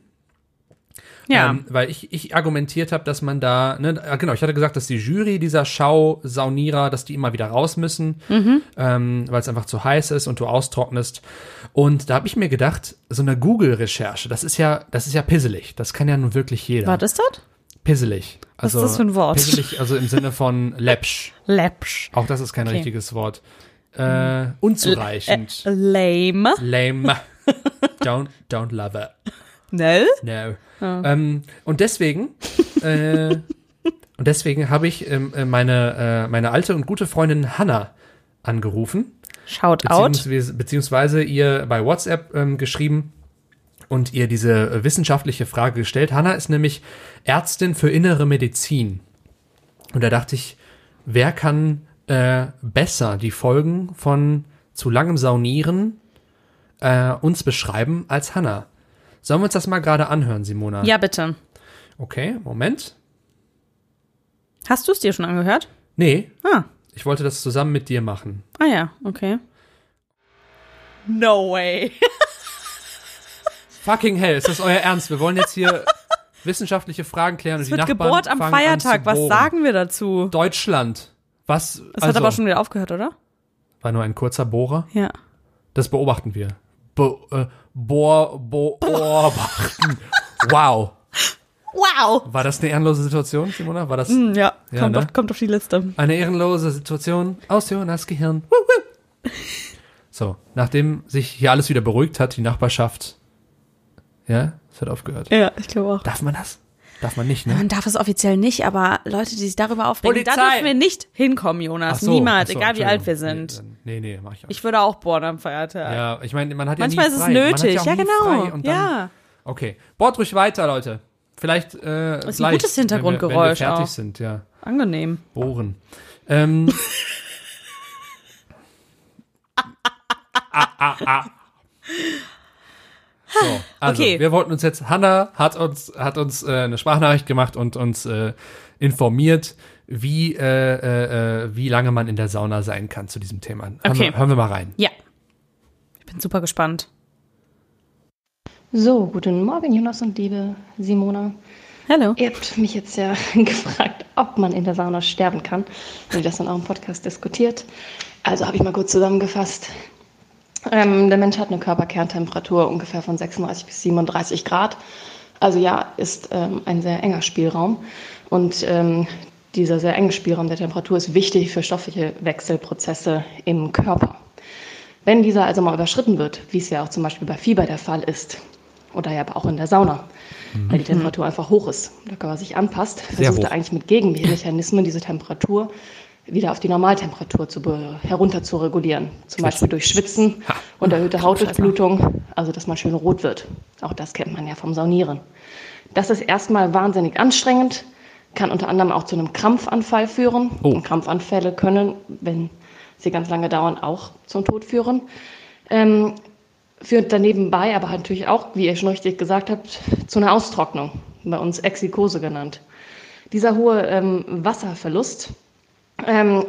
ja. Ähm, weil ich, ich argumentiert habe, dass man da, ne, ah, genau, ich hatte gesagt, dass die Jury dieser Schau-Saunierer, dass die immer wieder raus müssen, ähm, weil es einfach zu heiß ist und du austrocknest. Und da habe ich mir gedacht, so eine Google-Recherche, das ist ja, das ist ja pisselig. Das kann ja nun wirklich jeder. Was ist das? Pisselig. Was Also, ist das für ein Wort? Pisselig, also im Sinne von läppsch. Läppsch. Auch das ist kein Okay. richtiges Wort. Äh, unzureichend. Äh, lame. Lame. Don't, don't love it. No? No. Ähm, und deswegen, äh, und deswegen habe ich ähm, äh, meine, äh, meine alte und gute Freundin Hannah angerufen, Shout out. beziehungsweise, beziehungsweise ihr bei WhatsApp ähm, geschrieben und ihr diese äh, wissenschaftliche Frage gestellt. Hannah ist nämlich Ärztin für innere Medizin. Und da dachte ich, wer kann äh, besser die Folgen von zu langem Saunieren äh, uns beschreiben als Hannah? Sollen wir uns das mal gerade anhören, Simona? Ja, bitte. Okay, Moment. Hast du es dir schon angehört? Nee, Ah. ich wollte das zusammen mit dir machen. Ah ja, okay. No way. Fucking hell, ist das euer Ernst? Wir wollen jetzt hier wissenschaftliche Fragen klären und Es die wird Nachbarn gebohrt am Feiertag. Was sagen wir dazu? Deutschland. Was? Es also, hat aber schon wieder aufgehört, oder? war nur ein kurzer Bohrer. Ja. Das beobachten wir. Bo, äh, bohr, bo, beobachten. Wow. Wow. War das eine ehrenlose Situation, Simona? War das Hm, ja, Ja, kommt, ne? auf, kommt auf die Liste. eine ehrenlose Situation aus Jonas Gehirn? So, nachdem sich hier alles wieder beruhigt hat, die Nachbarschaft. Ja, es hat aufgehört. Ja, ich glaube auch. Darf man das? Darf man nicht, ne? Man darf es offiziell nicht, aber Leute, die sich darüber aufregen, da Polizei! dürfen wir nicht hinkommen, Jonas. So, Niemals, so, egal wie alt wir sind. Nee, nee, nee mach ich auch. Ich würde auch bohren am Feiertag. ja, ich meine, man hat Manchmal ja ist nie es nötig. Ja, ja, genau. Dann, ja. Okay, bohrt ruhig weiter, Leute. Vielleicht äh, Ist ein gutes Hintergrundgeräusch wenn wir, wenn wir fertig auch. sind, ja. Angenehm. Bohren. Ähm, ah, ah, ah. So, also Okay. wir wollten uns jetzt, Hanna hat uns, hat uns äh, eine Sprachnachricht gemacht und uns äh, informiert, wie, äh, äh, äh, wie lange man in der Sauna sein kann zu diesem Thema. Hören, Okay. wir, hören wir mal rein. Ja. Ich bin super gespannt. So, guten Morgen, Jonas und liebe Simona. Hallo. Ihr habt mich jetzt ja gefragt, ob man in der Sauna sterben kann. Und ihr das dann auch im Podcast diskutiert. Also habe ich mal kurz zusammengefasst. Ähm, der Mensch hat eine Körperkerntemperatur ungefähr von 36 bis 37 Grad. Also ja, ist ähm, ein sehr enger Spielraum. Und ähm, dieser sehr enge Spielraum der Temperatur ist wichtig für stoffliche Wechselprozesse im Körper. Wenn dieser also mal überschritten wird, wie es ja auch zum Beispiel bei Fieber der Fall ist, oder ja aber auch in der Sauna, weil die Temperatur einfach hoch ist, der Körper sich anpasst, versucht hoch. er eigentlich mit Gegenmechanismen diese Temperatur wieder auf die Normaltemperatur zu herunter zu regulieren. Zum Beispiel durch Schwitzen Ha. und erhöhte Hautdurchblutung, also dass man schön rot wird. Auch das kennt man ja vom Saunieren. Das ist erstmal wahnsinnig anstrengend, kann unter anderem auch zu einem Krampfanfall führen. Oh. Und Krampfanfälle können, wenn sie ganz lange dauern, auch zum Tod führen. Ähm, führt daneben bei, aber natürlich auch, wie ihr schon richtig gesagt habt, zu einer Austrocknung, bei uns Exikose genannt. Dieser hohe ähm, Wasserverlust ähm,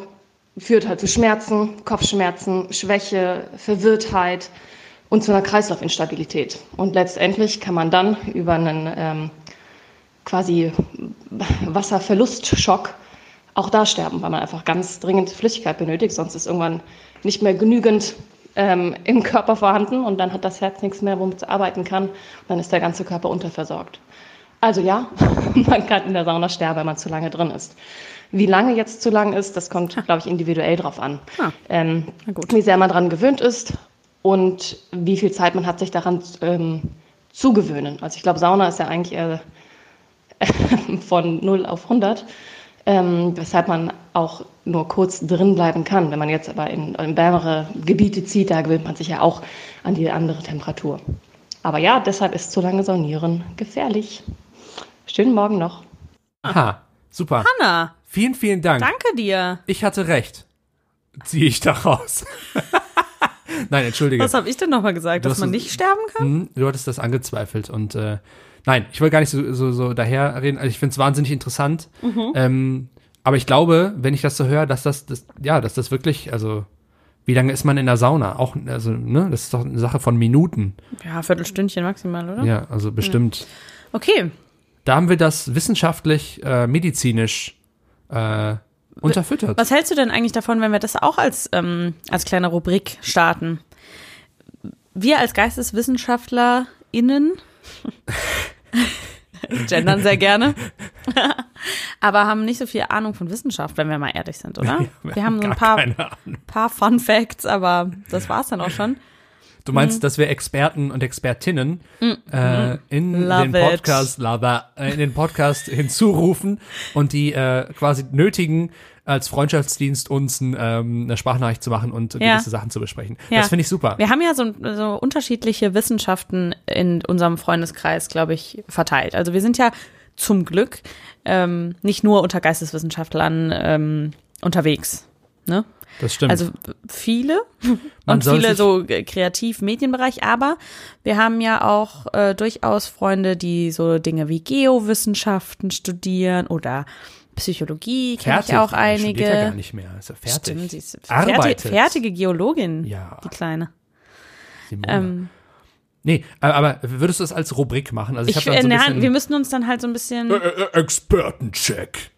führt halt zu Schmerzen, Kopfschmerzen, Schwäche, Verwirrtheit und zu einer Kreislaufinstabilität. Und letztendlich kann man dann über einen ähm, quasi Wasserverlustschock auch da sterben, weil man einfach ganz dringend Flüssigkeit benötigt, sonst ist irgendwann nicht mehr genügend ähm, im Körper vorhanden und dann hat das Herz nichts mehr, womit es arbeiten kann. Und dann ist der ganze Körper unterversorgt. Also ja, man kann in der Sauna sterben, wenn man zu lange drin ist. Wie lange jetzt zu lang ist, das kommt, glaube ich, individuell drauf an. Ah, Ähm, na gut. wie sehr man daran gewöhnt ist und wie viel Zeit man hat, sich daran ähm, zu gewöhnen. Also ich glaube, Sauna ist ja eigentlich eher von 0 auf 100, ähm, weshalb man auch nur kurz drin bleiben kann. Wenn man jetzt aber in, in wärmere Gebiete zieht, da gewöhnt man sich ja auch an die andere Temperatur. Aber ja, deshalb ist zu lange Saunieren gefährlich. Schönen Morgen noch. Aha, super. Hanna, Vielen, vielen Dank. danke dir. Ich hatte recht. Ziehe ich daraus. Nein, entschuldige. Was habe ich denn nochmal gesagt, Du dass man nicht sterben kann? Hm, du hattest das angezweifelt und äh, nein, ich wollte gar nicht so, so, so daher reden. Also ich finde es wahnsinnig interessant. Mhm. Ähm, aber ich glaube, wenn ich das so höre, dass das, das, ja, dass das wirklich, also wie lange ist man in der Sauna? Auch, also, ne, das ist doch eine Sache von Minuten. Ja, Viertelstündchen maximal, oder? Ja, also bestimmt. Okay. Da haben wir das wissenschaftlich, äh, medizinisch äh, unterfüttert. Was hältst du denn eigentlich davon, wenn wir das auch als, ähm, als kleine Rubrik starten? Wir als GeisteswissenschaftlerInnen gendern sehr gerne, aber haben nicht so viel Ahnung von Wissenschaft, wenn wir mal ehrlich sind, oder? wir haben so ein paar, paar Fun Facts, aber das war's dann auch schon. Du meinst, Mhm. dass wir Experten und Expertinnen äh, in Love den. Podcast, love, äh, in den Podcast hinzurufen und die äh, quasi nötigen, als Freundschaftsdienst uns ein, ähm, eine Sprachnachricht zu machen und Ja. gewisse Sachen zu besprechen. Ja. Das finde ich super. Wir haben ja so, so unterschiedliche Wissenschaften in unserem Freundeskreis, glaube ich, verteilt. Also wir sind ja zum Glück ähm, nicht nur unter Geisteswissenschaftlern ähm, unterwegs. Ne? Das stimmt. Also viele Man und viele so äh, kreativ Medienbereich, aber wir haben ja auch äh, durchaus Freunde, die so Dinge wie Geowissenschaften studieren oder Psychologie, kenne ich auch einige. Ja gar nicht mehr. Ist ja fertig. Stimmt, sie ist fertig, fertige Geologin, Ja. die Kleine. Simone. Ähm, nee, aber, würdest du es als Rubrik machen? Also ich, ich, dann so äh, ein na, bisschen wir müssen uns dann halt so ein bisschen. äh, äh, Expertencheck.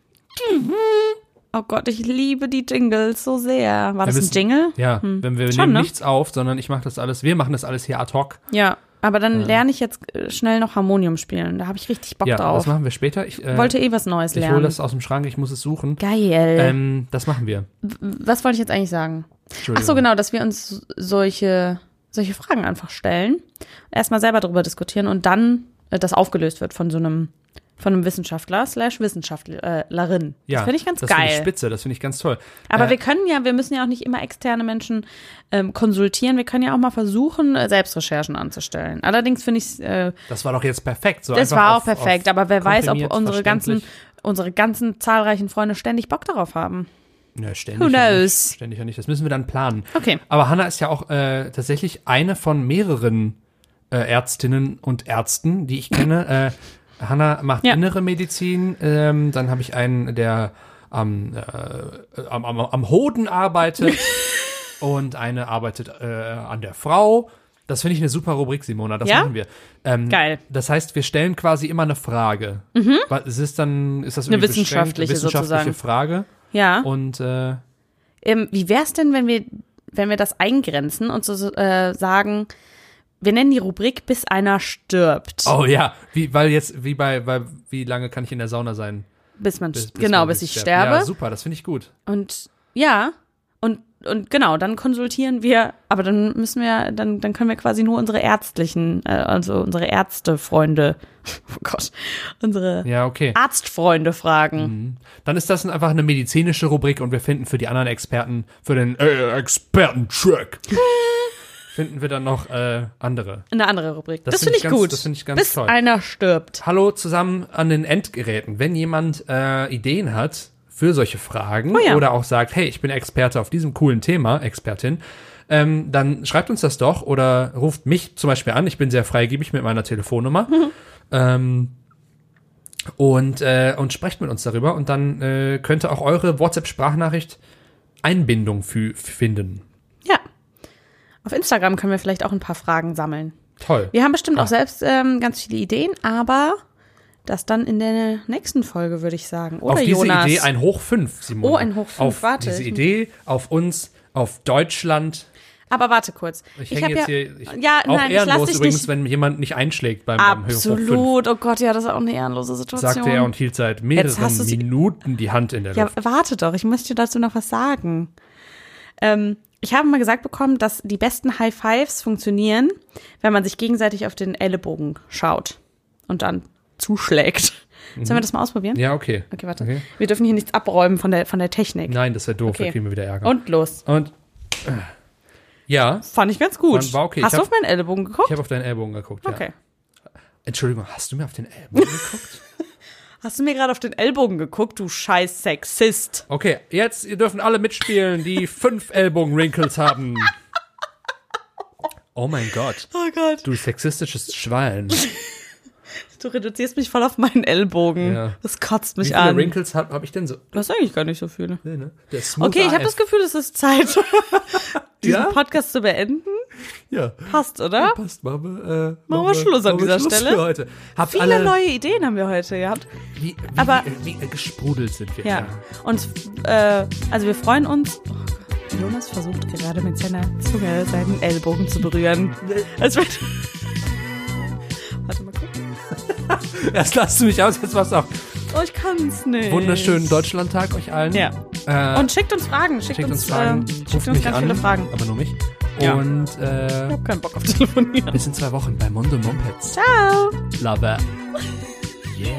Oh Gott, ich liebe die Jingles so sehr. War das ein Jingle? Ja, wenn wir Schon, nehmen ne? nichts auf, sondern ich mache das alles, wir machen das alles hier ad hoc. Ja, aber dann lerne ich jetzt äh, schnell noch Harmonium spielen. Da habe ich richtig Bock Ja, das drauf. machen wir später. Ich äh, Wollte eh was Neues ich hole lernen. das aus dem Schrank, ich muss es suchen. Geil. Ähm, das machen wir. was wollte ich jetzt eigentlich sagen? Ach so, genau, dass wir uns solche, solche Fragen einfach stellen, erstmal selber darüber diskutieren und dann äh, das aufgelöst wird von so einem, von einem Wissenschaftler slash Wissenschaftlerin. Ja, das finde ich ganz das geil. Finde ich spitze, das finde ich ganz toll. Aber Äh, wir können ja, wir müssen ja auch nicht immer externe Menschen ähm, konsultieren. Wir können ja auch mal versuchen, äh, Selbstrecherchen anzustellen. Allerdings finde ich, äh, das war doch jetzt perfekt. So das war auch auf- perfekt. auf aber wer weiß, ob unsere ganzen, unsere ganzen zahlreichen Freunde ständig Bock darauf haben. Ja, ständig Who ja knows? Nicht, ständig ja nicht. Das müssen wir dann planen. Okay. Aber Hanna ist ja auch äh, tatsächlich eine von mehreren äh, Ärztinnen und Ärzten, die ich kenne. Hanna macht Ja. innere Medizin. Ähm, dann habe ich einen, der am, äh, am, am, am Hoden arbeitet. und eine arbeitet äh, an der Frau. Das finde ich eine super Rubrik, Simona. Das Ja? machen wir. Ähm, Geil. Das heißt, wir stellen quasi immer eine Frage. Was ist es dann? Ist das Eine wissenschaftliche wissenschaftliche sozusagen. Frage? Ja. Und äh, Ähm, wie wär's denn, wenn wir, wenn wir das eingrenzen und so äh, sagen, wir nennen die Rubrik, bis einer stirbt. Oh ja, wie, weil jetzt, wie bei, bei, wie lange kann ich in der Sauna sein? bis man, Bis- bis genau, man bis ich sterbt. sterbe. Ja, super, das finde ich gut. Und ja, und, und genau, dann konsultieren wir, aber dann müssen wir, dann, dann können wir quasi nur unsere ärztlichen, äh, also unsere Ärztefreunde, oh Gott, unsere Ja, okay. Arztfreunde fragen. Dann ist das einfach eine medizinische Rubrik und wir finden für die anderen Experten, für den äh, Expertencheck, finden wir dann noch äh, andere. Eine andere Rubrik. Das Das, find finde ich ich ganz- gut. das find ich ganz bis toll. einer stirbt. Hallo zusammen an den Endgeräten. Wenn jemand äh, Ideen hat für solche Fragen Oh ja. oder auch sagt, hey, ich bin Experte auf diesem coolen Thema, Expertin, ähm, dann schreibt uns das doch oder ruft mich zum Beispiel an. Ich bin sehr freigebig mit meiner Telefonnummer. ähm, und, äh, und sprecht mit uns darüber und dann äh, könnte auch eure WhatsApp-Sprachnachricht Einbindung finden. Ja. Auf Instagram können wir vielleicht auch ein paar Fragen sammeln. Toll. Wir haben bestimmt Ah. auch selbst ähm, ganz viele Ideen, aber das dann in der nächsten Folge, würde ich sagen. Oder auf diese Jonas? Idee ein Hoch 5, Simone. Oh, ein Hoch fünf, Auf warte. diese Idee, auf uns, auf Deutschland. Aber warte kurz. Ich, Ich hänge jetzt ja, hier. Ich, ja, auch nein, ich ehrenlos dich übrigens, nicht. wenn jemand nicht einschlägt beim, beim 5. Absolut. Oh Gott, ja, das ist auch eine ehrenlose Situation. Sagte er und hielt seit mehreren Minuten die Hand in der Ja, Luft. warte doch, ich möchte dir dazu noch was sagen. Ähm, ich habe mal gesagt bekommen, dass die besten High Fives funktionieren, wenn man sich gegenseitig auf den Ellenbogen schaut und dann zuschlägt. Sollen wir das mal ausprobieren? Mhm. Ja, okay. Okay, warte. Okay. Wir dürfen hier nichts abräumen von der, von der Technik. Nein, das wäre doof, Okay. da kriegen wir wieder Ärger. Und los. Und äh, ja, Fand ich ganz gut. War- okay. Hast Ich du hab- auf meinen Ellenbogen geguckt? ich habe auf deinen Ellbogen geguckt. okay. Ja. Entschuldigung, hast du mir auf den Ellbogen geguckt? Hast du mir gerade auf den Ellbogen geguckt, du scheiß Sexist? Okay, jetzt, ihr dürfen alle mitspielen, die fünf Ellbogen-Wrinkles haben. Oh mein Gott, Oh Gott. du sexistisches Schwein. Du reduzierst mich voll auf meinen Ellbogen. Ja. Das kotzt Wie mich viele an. Wrinkles habe hab ich denn so? Du hast eigentlich gar nicht so viele. Nee, ne? Okay, ich habe das Gefühl, es ist Zeit, diesen Ja? Podcast zu beenden. Ja. Passt, oder? Passt, machen wir, äh, Machen wir Schluss an dieser Schluss Stelle. Für heute. Habt Viele alle, neue Ideen haben wir heute gehabt. wie, wie, Aber- wie, wie gesprudelt sind wir. Ja. Und äh, also wir freuen uns. Oh Jonas versucht gerade mit seiner Zunge seinen Ellbogen zu berühren. Als wenn. Erst lasst du mich aus, jetzt was auch. Oh, ich kann's nicht. Wunderschönen Deutschlandtag euch allen. Ja. Äh, Und schickt uns Fragen. Schickt, schickt uns Fragen, ähm, schickt uns ganz an, viele Fragen. aber nur mich. Ja. Und Ich äh, hab keinen Bock auf Telefonieren. bis in zwei Wochen bei Mondo Mumpets. Ciao. Love it. Yeah.